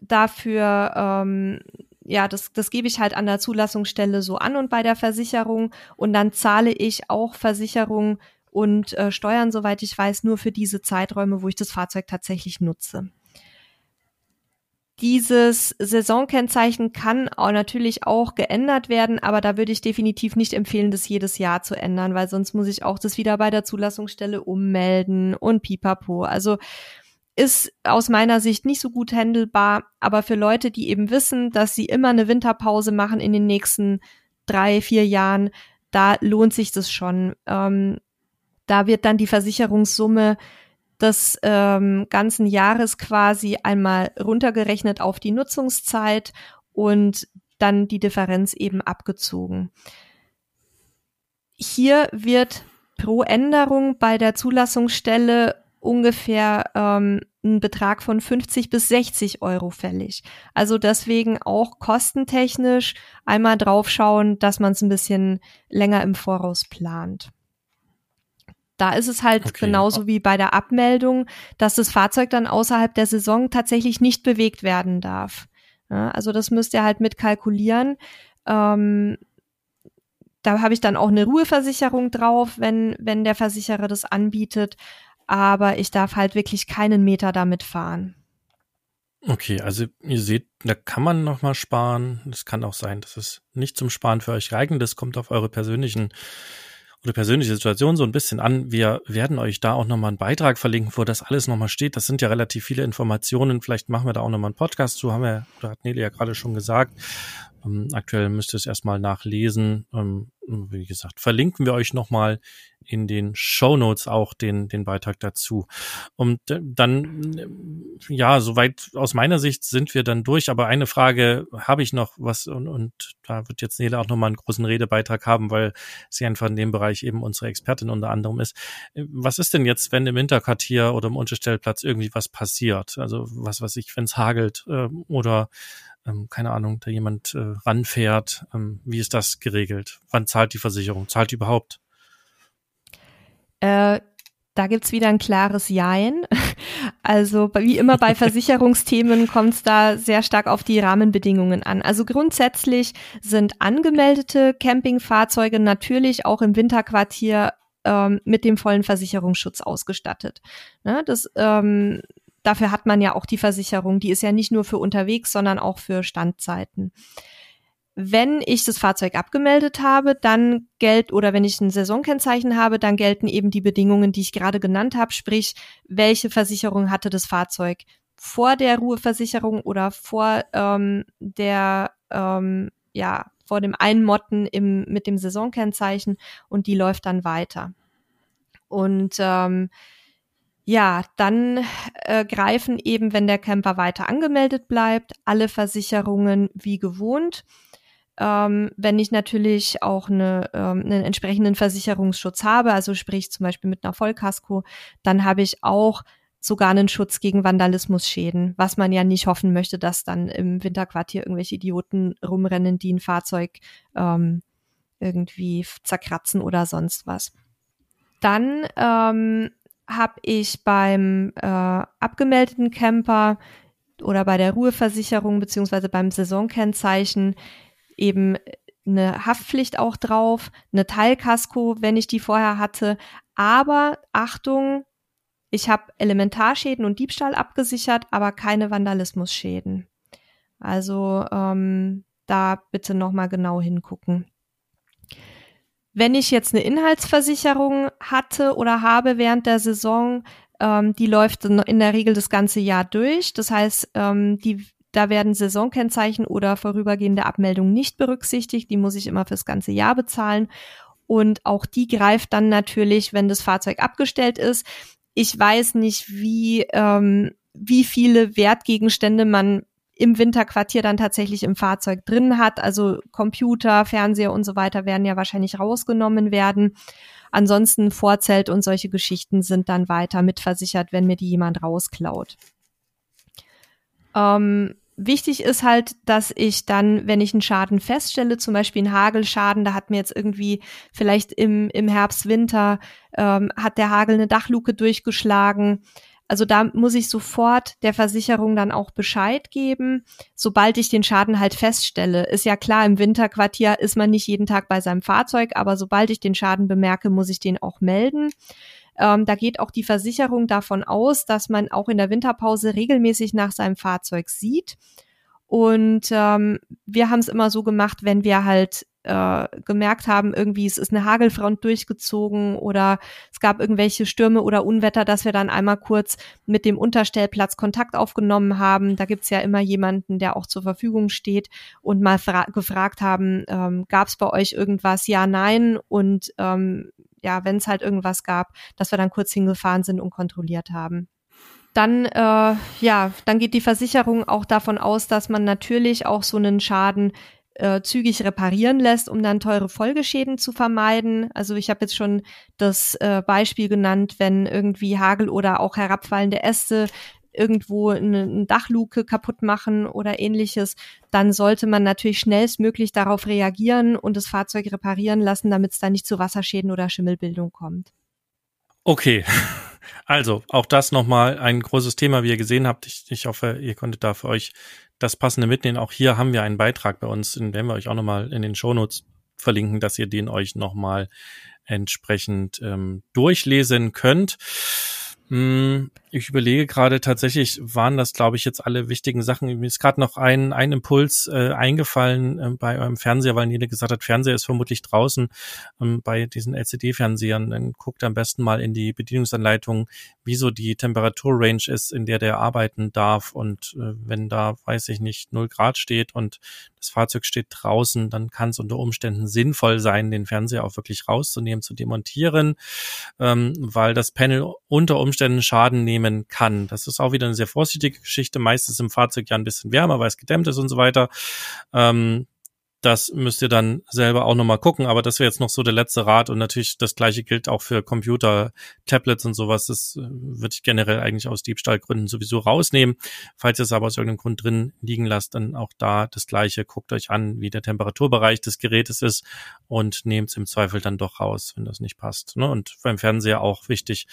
Dafür, ähm, ja, das, das gebe ich halt an der Zulassungsstelle so an und bei der Versicherung. Und dann zahle ich auch Versicherung und äh, Steuern, soweit ich weiß, nur für diese Zeiträume, wo ich das Fahrzeug tatsächlich nutze. Dieses Saisonkennzeichen kann auch natürlich auch geändert werden, aber da würde ich definitiv nicht empfehlen, das jedes Jahr zu ändern, weil sonst muss ich auch das wieder bei der Zulassungsstelle ummelden und pipapo. Also ist aus meiner Sicht nicht so gut handelbar, aber für Leute, die eben wissen, dass sie immer eine Winterpause machen in den nächsten drei, vier Jahren, da lohnt sich das schon. Ähm, da wird dann die Versicherungssumme des ähm, ganzen Jahres quasi einmal runtergerechnet auf die Nutzungszeit und dann die Differenz eben abgezogen. Hier wird pro Änderung bei der Zulassungsstelle ungefähr ähm, ein Betrag von 50 bis 60 Euro fällig. Also deswegen auch kostentechnisch einmal draufschauen, dass man es ein bisschen länger im Voraus plant. Da ist es halt okay. genauso wie bei der Abmeldung, dass das Fahrzeug dann außerhalb der Saison tatsächlich nicht bewegt werden darf. Ja, also das müsst ihr halt mitkalkulieren. Ähm, da habe ich dann auch eine Ruheversicherung drauf, wenn, wenn der Versicherer das anbietet. Aber ich darf halt wirklich keinen Meter damit fahren. Okay, also ihr seht, da kann man noch mal sparen. Es kann auch sein, dass es nicht zum Sparen für euch geeignet ist. Kommt auf eure persönlichen oder persönliche Situation so ein bisschen an. Wir werden euch da auch nochmal einen Beitrag verlinken, wo das alles nochmal steht. Das sind ja relativ viele Informationen. Vielleicht machen wir da auch nochmal einen Podcast zu, haben wir, da hat Nele ja gerade schon gesagt. Ähm, aktuell müsst ihr es erstmal nachlesen. Ähm, wie gesagt, verlinken wir euch nochmal in den Show Notes auch den, den Beitrag dazu. Und äh, dann, ja, soweit aus meiner Sicht sind wir dann durch. Aber eine Frage habe ich noch, was, und, und da wird jetzt Nele auch nochmal einen großen Redebeitrag haben, weil sie einfach in dem Bereich eben unsere Expertin unter anderem ist. Was ist denn jetzt, wenn im Winterquartier oder im Unterstellplatz irgendwie was passiert? Also was weiß ich, wenn es hagelt äh, oder ähm, keine Ahnung, da jemand äh, ranfährt. Ähm, wie ist das geregelt? Wann zahlt die Versicherung? Zahlt die überhaupt? Äh, da gibt's wieder ein klares Jein. Also wie immer bei Versicherungsthemen kommt es da sehr stark auf die Rahmenbedingungen an. Also grundsätzlich sind angemeldete Campingfahrzeuge natürlich auch im Winterquartier ähm, mit dem vollen Versicherungsschutz ausgestattet. Ne, das ähm, dafür hat man ja auch die Versicherung. Die ist ja nicht nur für unterwegs, sondern auch für Standzeiten. Wenn ich das Fahrzeug abgemeldet habe, dann gilt, oder wenn ich ein Saisonkennzeichen habe, dann gelten eben die Bedingungen, die ich gerade genannt habe, sprich, welche Versicherung hatte das Fahrzeug vor der Ruheversicherung oder vor ähm, der, ähm, ja, vor dem Einmotten im, mit dem Saisonkennzeichen und die läuft dann weiter. Und ähm, ja, dann äh, greifen eben, wenn der Camper weiter angemeldet bleibt, alle Versicherungen wie gewohnt. Ähm, wenn ich natürlich auch eine, ähm, einen entsprechenden Versicherungsschutz habe, also sprich zum Beispiel mit einer Vollkasko, dann habe ich auch sogar einen Schutz gegen Vandalismusschäden, was man ja nicht hoffen möchte, dass dann im Winterquartier irgendwelche Idioten rumrennen, die ein Fahrzeug ähm, irgendwie zerkratzen oder sonst was. Dann ähm, habe ich beim äh, abgemeldeten Camper oder bei der Ruheversicherung beziehungsweise beim Saisonkennzeichen eben eine Haftpflicht auch drauf, eine Teilkasko, wenn ich die vorher hatte. Aber Achtung, ich habe Elementarschäden und Diebstahl abgesichert, aber keine Vandalismusschäden. Also ähm, da bitte nochmal genau hingucken. Wenn ich jetzt eine Inhaltsversicherung hatte oder habe während der Saison, ähm, die läuft in der Regel das ganze Jahr durch. Das heißt, ähm, die, da werden Saisonkennzeichen oder vorübergehende Abmeldungen nicht berücksichtigt. Die muss ich immer fürs ganze Jahr bezahlen. Und auch die greift dann natürlich, wenn das Fahrzeug abgestellt ist. Ich weiß nicht, wie, ähm, wie viele Wertgegenstände man im Winterquartier dann tatsächlich im Fahrzeug drin hat. Also Computer, Fernseher und so weiter werden ja wahrscheinlich rausgenommen werden. Ansonsten Vorzelt und solche Geschichten sind dann weiter mitversichert, wenn mir die jemand rausklaut. Ähm, wichtig ist halt, dass ich dann, wenn ich einen Schaden feststelle, zum Beispiel einen Hagelschaden, da hat mir jetzt irgendwie vielleicht im, im Herbst, Winter, ähm, hat der Hagel eine Dachluke durchgeschlagen, also da muss ich sofort der Versicherung dann auch Bescheid geben, sobald ich den Schaden halt feststelle. Ist ja klar, im Winterquartier ist man nicht jeden Tag bei seinem Fahrzeug, aber sobald ich den Schaden bemerke, muss ich den auch melden. Ähm, da geht auch die Versicherung davon aus, dass man auch in der Winterpause regelmäßig nach seinem Fahrzeug sieht. Und ähm, wir haben es immer so gemacht, wenn wir halt äh, gemerkt haben, irgendwie es ist eine Hagelfront durchgezogen oder es gab irgendwelche Stürme oder Unwetter, dass wir dann einmal kurz mit dem Unterstellplatz Kontakt aufgenommen haben. Da gibt's ja immer jemanden, der auch zur Verfügung steht und mal gefragt haben, ähm, gab es bei euch irgendwas? Ja, nein. Und ähm, ja, wenn es halt irgendwas gab, dass wir dann kurz hingefahren sind und kontrolliert haben dann äh, ja, dann geht die Versicherung auch davon aus, dass man natürlich auch so einen Schaden äh, zügig reparieren lässt, um dann teure Folgeschäden zu vermeiden. Also ich habe jetzt schon das äh, Beispiel genannt, wenn irgendwie Hagel oder auch herabfallende Äste irgendwo eine, eine Dachluke kaputt machen oder ähnliches, dann sollte man natürlich schnellstmöglich darauf reagieren und das Fahrzeug reparieren lassen, damit es da nicht zu Wasserschäden oder Schimmelbildung kommt. Okay. Also, auch das nochmal ein großes Thema, wie ihr gesehen habt. Ich, ich hoffe, ihr konntet da für euch das Passende mitnehmen. Auch hier haben wir einen Beitrag bei uns, den werden wir euch auch nochmal in den Shownotes verlinken, dass ihr den euch nochmal entsprechend ähm, durchlesen könnt. Hm, Ich überlege gerade tatsächlich, waren das, glaube ich, jetzt alle wichtigen Sachen. Mir ist gerade noch ein, ein Impuls äh, eingefallen äh, bei eurem Fernseher, weil Nele gesagt hat, Fernseher ist vermutlich draußen ähm, bei diesen LCD-Fernsehern. Dann guckt am besten mal in die Bedienungsanleitung, wieso die Temperaturrange ist, in der der arbeiten darf. Und äh, wenn da, weiß ich nicht, null Grad steht und das Fahrzeug steht draußen, dann kann es unter Umständen sinnvoll sein, den Fernseher auch wirklich rauszunehmen, zu demontieren, ähm, weil das Panel unter Umständen Schaden nehmen nehmen kann. Das ist auch wieder eine sehr vorsichtige Geschichte. Meistens im Fahrzeug ja ein bisschen wärmer, weil es gedämmt ist und so weiter. Ähm, das müsst ihr dann selber auch nochmal gucken, aber das wäre jetzt noch so der letzte Rat und natürlich das gleiche gilt auch für Computer, Tablets und sowas. Das äh, würde ich generell eigentlich aus Diebstahlgründen sowieso rausnehmen. Falls ihr es aber aus irgendeinem Grund drin liegen lasst, dann auch da das gleiche. Guckt euch an, wie der Temperaturbereich des Gerätes ist und nehmt es im Zweifel dann doch raus, wenn das nicht passt. Ne? Und beim Fernseher auch wichtig,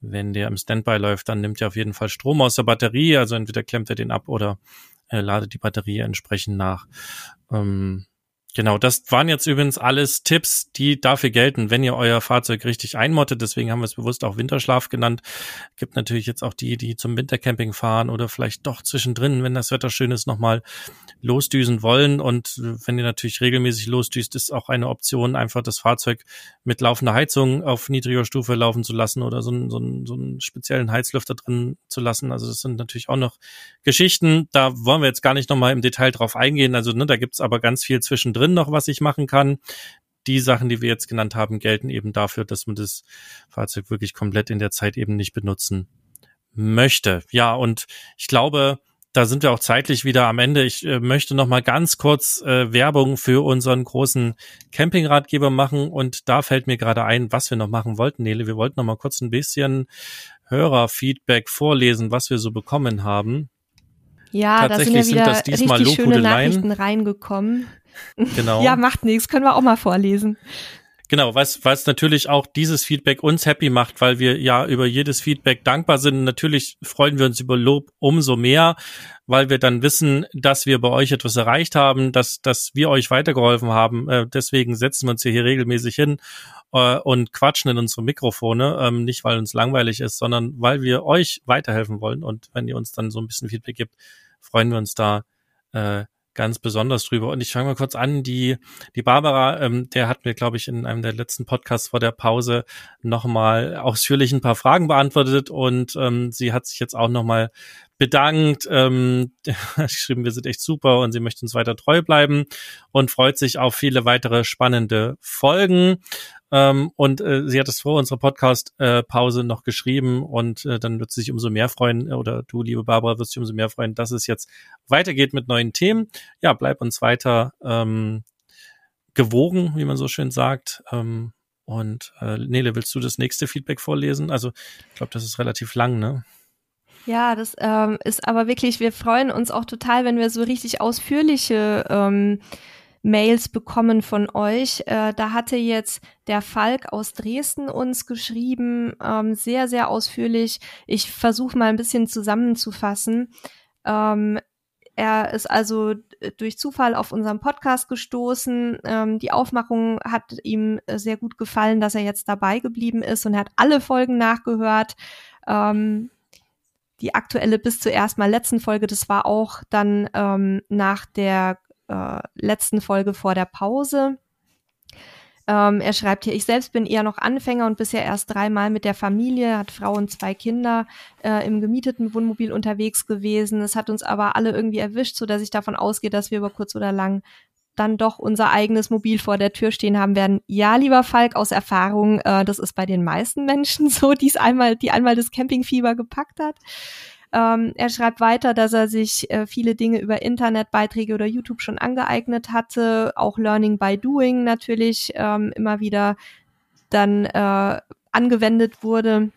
wenn der im Standby läuft, dann nimmt ihr auf jeden Fall Strom aus der Batterie. Also entweder klemmt ihr den ab oder äh, ladet die Batterie entsprechend nach. Ähm, Genau, das waren jetzt übrigens alles Tipps, die dafür gelten, wenn ihr euer Fahrzeug richtig einmottet. Deswegen haben wir es bewusst auch Winterschlaf genannt. Gibt natürlich jetzt auch die, die zum Wintercamping fahren oder vielleicht doch zwischendrin, wenn das Wetter schön ist, nochmal losdüsen wollen. Und wenn ihr natürlich regelmäßig losdüst, ist auch eine Option, einfach das Fahrzeug mit laufender Heizung auf niedriger Stufe laufen zu lassen oder so einen, so einen, so einen speziellen Heizlüfter drin zu lassen. Also das sind natürlich auch noch Geschichten. Da wollen wir jetzt gar nicht nochmal im Detail drauf eingehen. Also ne, da gibt's aber ganz viel zwischendrin drin noch, was ich machen kann. Die Sachen, die wir jetzt genannt haben, gelten eben dafür, dass man das Fahrzeug wirklich komplett in der Zeit eben nicht benutzen möchte. Ja, und ich glaube, da sind wir auch zeitlich wieder am Ende. Ich äh, möchte noch mal ganz kurz äh, Werbung für unseren großen Campingratgeber machen und da fällt mir gerade ein, was wir noch machen wollten, Nele. Wir wollten noch mal kurz ein bisschen Hörerfeedback vorlesen, was wir so bekommen haben. Ja, da sind ja wieder das diesmal richtig schöne Nachrichten reingekommen. Genau. ja, macht nichts, können wir auch mal vorlesen. Genau, was, was natürlich auch dieses Feedback uns happy macht, weil wir ja über jedes Feedback dankbar sind. Natürlich freuen wir uns über Lob umso mehr, weil wir dann wissen, dass wir bei euch etwas erreicht haben, dass, dass wir euch weitergeholfen haben. Äh, deswegen setzen wir uns hier regelmäßig hin äh, und quatschen in unsere Mikrofone. Ähm, nicht, weil uns langweilig ist, sondern weil wir euch weiterhelfen wollen. Und wenn ihr uns dann so ein bisschen Feedback gibt, freuen wir uns da äh, ganz besonders drüber. Und ich fange mal kurz an. Die, die Barbara, ähm, der hat mir, glaube ich, in einem der letzten Podcasts vor der Pause nochmal ausführlich ein paar Fragen beantwortet und ähm, sie hat sich jetzt auch nochmal bedankt, ähm, geschrieben, wir sind echt super und sie möchte uns weiter treu bleiben und freut sich auf viele weitere spannende Folgen. Ähm, und äh, sie hat es vor unserer Podcast-Pause äh, noch geschrieben und äh, dann wird sie sich umso mehr freuen, äh, oder du, liebe Barbara, wirst dich umso mehr freuen, dass es jetzt weitergeht mit neuen Themen. Ja, bleib uns weiter ähm, gewogen, wie man so schön sagt. Ähm, und äh, Nele, willst du das nächste Feedback vorlesen? Also, ich glaube, das ist relativ lang, ne? Ja, das ähm, ist aber wirklich, wir freuen uns auch total, wenn wir so richtig ausführliche ähm, Mails bekommen von euch. Äh, da hatte jetzt der Falk aus Dresden uns geschrieben, ähm, sehr, sehr ausführlich. Ich versuche mal ein bisschen zusammenzufassen. Ähm, er ist also durch Zufall auf unserem Podcast gestoßen. Ähm, die Aufmachung hat ihm sehr gut gefallen, dass er jetzt dabei geblieben ist und er hat alle Folgen nachgehört. Ähm, die aktuelle bis zur erstmal letzten Folge, das war auch dann ähm, nach der äh, letzten Folge vor der Pause. Ähm, er schreibt hier, ich selbst bin eher noch Anfänger und bisher erst dreimal mit der Familie, hat Frau und zwei Kinder äh, im gemieteten Wohnmobil unterwegs gewesen. Es hat uns aber alle irgendwie erwischt, so dass ich davon ausgehe, dass wir über kurz oder lang dann doch unser eigenes Mobil vor der Tür stehen haben werden. Ja, lieber Falk, aus Erfahrung, äh, das ist bei den meisten Menschen so, die einmal, die einmal das Campingfieber gepackt hat. Ähm, er schreibt weiter, dass er sich äh, viele Dinge über Internetbeiträge oder YouTube schon angeeignet hatte, auch Learning by Doing natürlich ähm, immer wieder dann äh, angewendet wurde.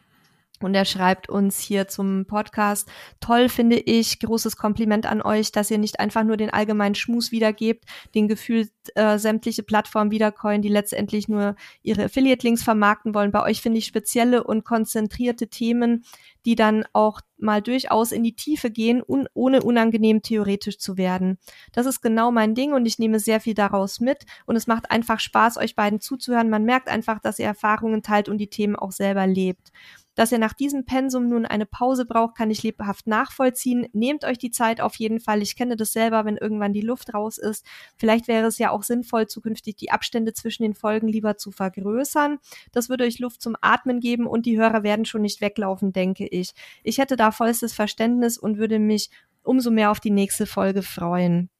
Und er schreibt uns hier zum Podcast, toll finde ich, großes Kompliment an euch, dass ihr nicht einfach nur den allgemeinen Schmus wiedergebt, den Gefühl äh, sämtliche Plattformen wiedercoin, die letztendlich nur ihre Affiliate-Links vermarkten wollen. Bei euch finde ich spezielle und konzentrierte Themen, die dann auch mal durchaus in die Tiefe gehen, un ohne unangenehm theoretisch zu werden. Das ist genau mein Ding und ich nehme sehr viel daraus mit und es macht einfach Spaß, euch beiden zuzuhören. Man merkt einfach, dass ihr Erfahrungen teilt und die Themen auch selber lebt. Dass ihr nach diesem Pensum nun eine Pause braucht, kann ich lebhaft nachvollziehen. Nehmt euch die Zeit auf jeden Fall. Ich kenne das selber, wenn irgendwann die Luft raus ist. Vielleicht wäre es ja auch sinnvoll, zukünftig die Abstände zwischen den Folgen lieber zu vergrößern. Das würde euch Luft zum Atmen geben und die Hörer werden schon nicht weglaufen, denke ich. Ich hätte da vollstes Verständnis und würde mich umso mehr auf die nächste Folge freuen.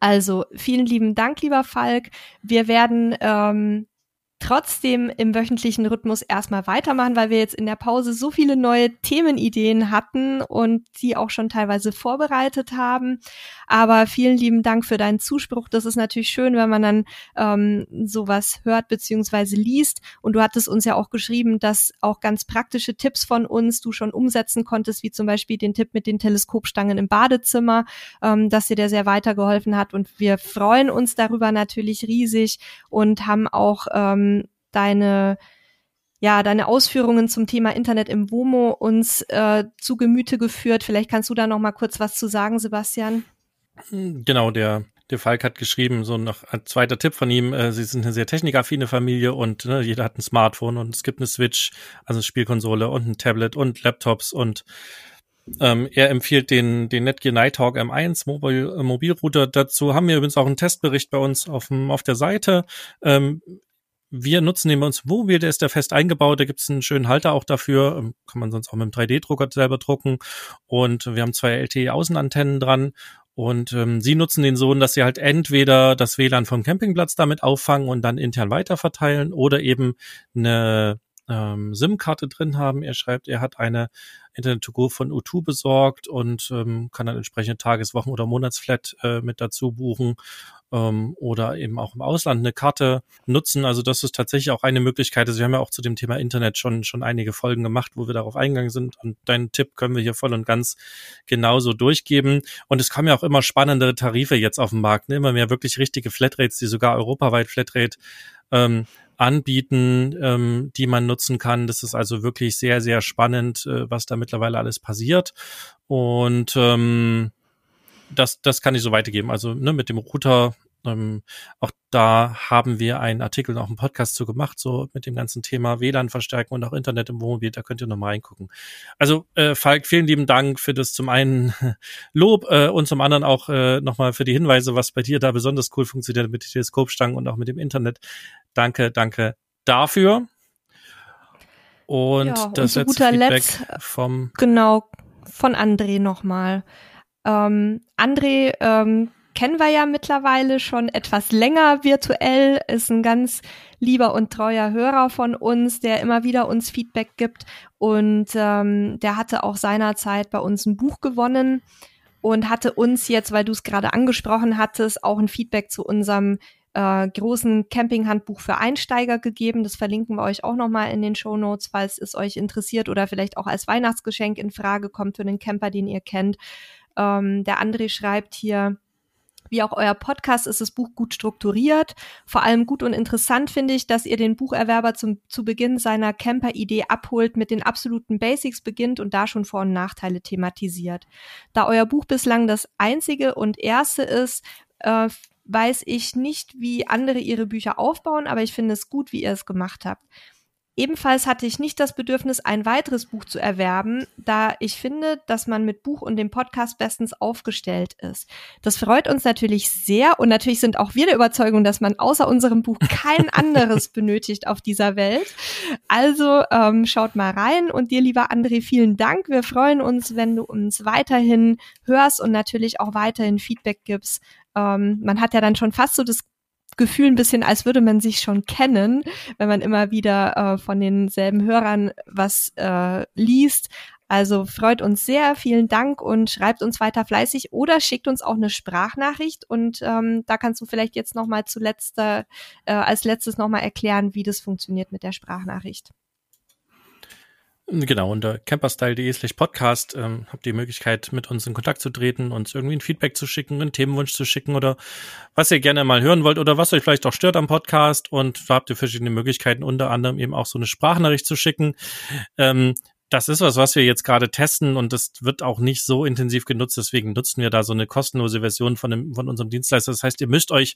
Also vielen lieben Dank, lieber Falk. Wir werden ähm, trotzdem im wöchentlichen Rhythmus erstmal weitermachen, weil wir jetzt in der Pause so viele neue Themenideen hatten und die auch schon teilweise vorbereitet haben. Aber vielen lieben Dank für deinen Zuspruch. Das ist natürlich schön, wenn man dann ähm, sowas hört beziehungsweise liest. Und du hattest uns ja auch geschrieben, dass auch ganz praktische Tipps von uns du schon umsetzen konntest, wie zum Beispiel den Tipp mit den Teleskopstangen im Badezimmer, ähm, dass dir der sehr weitergeholfen hat. Und wir freuen uns darüber natürlich riesig und haben auch ähm, deine ja, deine Ausführungen zum Thema Internet im WOMO uns äh, zu Gemüte geführt. Vielleicht kannst du da noch mal kurz was zu sagen, Sebastian. Genau, der der Falk hat geschrieben, so noch ein zweiter Tipp von ihm, äh, sie sind eine sehr technikaffine Familie und ne, jeder hat ein Smartphone und es gibt eine Switch, also eine Spielkonsole und ein Tablet und Laptops und ähm, er empfiehlt den, den Netgear Nighthawk M1 Mobil, äh, Mobilrouter. Dazu haben wir übrigens auch einen Testbericht bei uns auf, dem, auf der Seite. Ähm, wir nutzen den bei uns Wohnmobil, der ist da fest eingebaut, da gibt es einen schönen Halter auch dafür, ähm, kann man sonst auch mit dem 3D-Drucker selber drucken. Und wir haben zwei LTE-Außenantennen dran. Und ähm, sie nutzen den so, dass sie halt entweder das WLAN vom Campingplatz damit auffangen und dann intern weiterverteilen oder eben eine ähm, SIM-Karte drin haben. Er schreibt, er hat eine Internet to Go von U2 besorgt und ähm, kann dann entsprechende Tages-, Wochen- oder Monatsflat äh, mit dazu buchen ähm, oder eben auch im Ausland eine Karte nutzen. Also das ist tatsächlich auch eine Möglichkeit. Also wir haben ja auch zu dem Thema Internet schon, schon einige Folgen gemacht, wo wir darauf eingegangen sind. Und deinen Tipp können wir hier voll und ganz genauso durchgeben. Und es kommen ja auch immer spannendere Tarife jetzt auf den Markt. Ne? Immer mehr wirklich richtige Flatrates, die sogar europaweit Flatrate ähm, anbieten, ähm, die man nutzen kann. Das ist also wirklich sehr, sehr spannend, äh, was da mittlerweile alles passiert. Und ähm, das, das kann ich so weitergeben. Also ne, mit dem Router, ähm, auch da haben wir einen Artikel noch einen Podcast zu gemacht, so mit dem ganzen Thema WLAN verstärken und auch Internet im Wohnmobil. Da könnt ihr nochmal reingucken. Also äh, Falk, vielen lieben Dank für das zum einen Lob äh, und zum anderen auch äh, nochmal für die Hinweise, was bei dir da besonders cool funktioniert mit den Teleskopstangen und auch mit dem Internet. Danke, danke dafür. Und ja, das und letzte Feedback Letzt, vom genau von André nochmal. Ähm, André ähm, kennen wir ja mittlerweile schon etwas länger virtuell, ist ein ganz lieber und treuer Hörer von uns, der immer wieder uns Feedback gibt und ähm, der hatte auch seinerzeit bei uns ein Buch gewonnen und hatte uns jetzt, weil du es gerade angesprochen hattest, auch ein Feedback zu unserem äh, großen Campinghandbuch für Einsteiger gegeben. Das verlinken wir euch auch nochmal in den Show Notes, falls es euch interessiert oder vielleicht auch als Weihnachtsgeschenk in Frage kommt für einen Camper, den ihr kennt. Ähm, der André schreibt hier, wie auch euer Podcast ist das Buch gut strukturiert. Vor allem gut und interessant finde ich, dass ihr den Bucherwerber zum, zu Beginn seiner Camper-Idee abholt, mit den absoluten Basics beginnt und da schon Vor- und Nachteile thematisiert. Da euer Buch bislang das einzige und erste ist, äh, weiß ich nicht, wie andere ihre Bücher aufbauen, aber ich finde es gut, wie ihr es gemacht habt. Ebenfalls hatte ich nicht das Bedürfnis, ein weiteres Buch zu erwerben, da ich finde, dass man mit Buch und dem Podcast bestens aufgestellt ist. Das freut uns natürlich sehr und natürlich sind auch wir der Überzeugung, dass man außer unserem Buch kein anderes benötigt auf dieser Welt. Also ähm, schaut mal rein und dir, lieber André, vielen Dank. Wir freuen uns, wenn du uns weiterhin hörst und natürlich auch weiterhin Feedback gibst. Ähm, man hat ja dann schon fast so das Gefühl ein bisschen, als würde man sich schon kennen, wenn man immer wieder äh, von denselben Hörern was äh, liest. Also freut uns sehr, vielen Dank und schreibt uns weiter fleißig oder schickt uns auch eine Sprachnachricht und ähm, da kannst du vielleicht jetzt noch mal zuletzt äh, als letztes noch mal erklären, wie das funktioniert mit der Sprachnachricht. Genau, unter camperstyle.de slash podcast ähm, habt ihr die Möglichkeit, mit uns in Kontakt zu treten, uns irgendwie ein Feedback zu schicken, einen Themenwunsch zu schicken oder was ihr gerne mal hören wollt oder was euch vielleicht auch stört am Podcast. Und da habt ihr verschiedene Möglichkeiten, unter anderem eben auch so eine Sprachnachricht zu schicken. Ähm, das ist was, was wir jetzt gerade testen und das wird auch nicht so intensiv genutzt. Deswegen nutzen wir da so eine kostenlose Version von, dem, von unserem Dienstleister. Das heißt, ihr müsst euch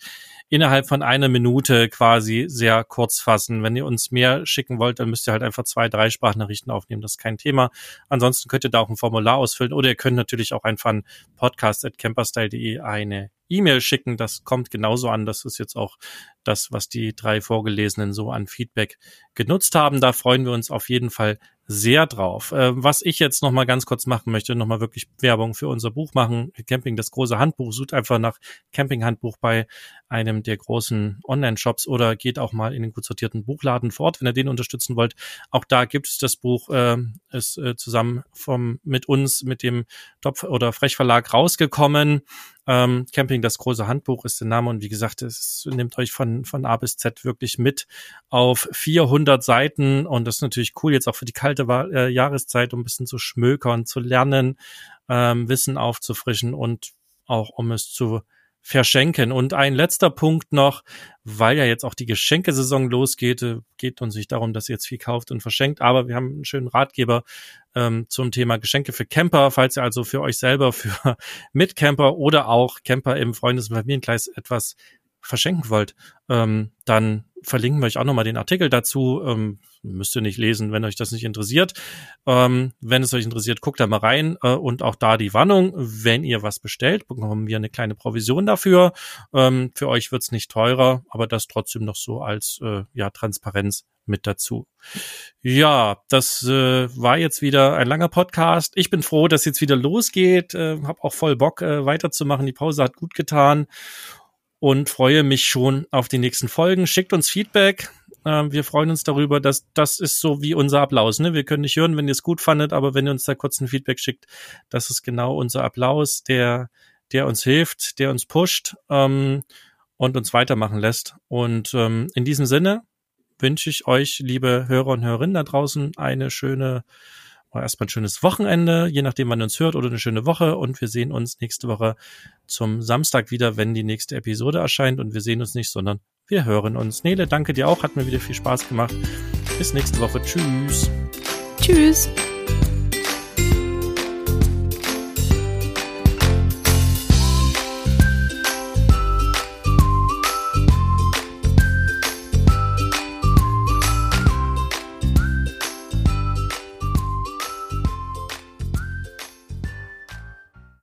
innerhalb von einer Minute quasi sehr kurz fassen. Wenn ihr uns mehr schicken wollt, dann müsst ihr halt einfach zwei, drei Sprachnachrichten aufnehmen. Das ist kein Thema. Ansonsten könnt ihr da auch ein Formular ausfüllen oder ihr könnt natürlich auch einfach an podcast.camperstyle.de eine E-Mail schicken. Das kommt genauso an. Das ist jetzt auch das, was die drei Vorgelesenen so an Feedback genutzt haben. Da freuen wir uns auf jeden Fall sehr drauf. Äh, was ich jetzt noch mal ganz kurz machen möchte, noch mal wirklich Werbung für unser Buch machen. Camping, das große Handbuch. Sucht einfach nach Camping-Handbuch bei einem der großen Online-Shops oder geht auch mal in den gut sortierten Buchladen fort, wenn ihr den unterstützen wollt. Auch da gibt es das Buch, äh, ist äh, zusammen vom mit uns, mit dem Top- oder Frechverlag rausgekommen. Ähm, Camping, das große Handbuch ist der Name und wie gesagt, es nimmt euch von, von A bis Z wirklich mit auf 400 Seiten und das ist natürlich cool jetzt auch für die kalte äh, Jahreszeit, um ein bisschen zu schmökern, zu lernen, ähm, Wissen aufzufrischen und auch um es zu verschenken. Und ein letzter Punkt noch, weil ja jetzt auch die Geschenkesaison losgeht, äh, geht uns nicht darum, dass ihr jetzt viel kauft und verschenkt, aber wir haben einen schönen Ratgeber ähm, zum Thema Geschenke für Camper, falls ihr also für euch selber, für Mitcamper oder auch Camper im Freundes- und Familienkreis etwas verschenken wollt, ähm, dann verlinken wir euch auch nochmal den Artikel dazu. Ähm, müsst ihr nicht lesen, wenn euch das nicht interessiert. Ähm, wenn es euch interessiert, guckt da mal rein äh, und auch da die Warnung. Wenn ihr was bestellt, bekommen wir eine kleine Provision dafür. Ähm, für euch wird's nicht teurer, aber das trotzdem noch so als äh, ja, Transparenz mit dazu. Ja, das äh, war jetzt wieder ein langer Podcast. Ich bin froh, dass jetzt wieder losgeht. Äh, hab auch voll Bock äh, weiterzumachen. Die Pause hat gut getan und freue mich schon auf die nächsten Folgen. Schickt uns Feedback. Ähm, wir freuen uns darüber, dass das ist so wie unser Applaus. Ne? Wir können nicht hören, wenn ihr es gut fandet, aber wenn ihr uns da kurz ein Feedback schickt, das ist genau unser Applaus, der, der uns hilft, der uns pusht ähm, und uns weitermachen lässt. Und ähm, in diesem Sinne wünsche ich euch, liebe Hörer und Hörerinnen da draußen, eine schöne erstmal ein schönes Wochenende, je nachdem, wann ihr uns hört, oder eine schöne Woche. Und wir sehen uns nächste Woche zum Samstag wieder, wenn die nächste Episode erscheint. Und wir sehen uns nicht, sondern wir hören uns. Nele, danke dir auch. Hat mir wieder viel Spaß gemacht. Bis nächste Woche. Tschüss. Tschüss.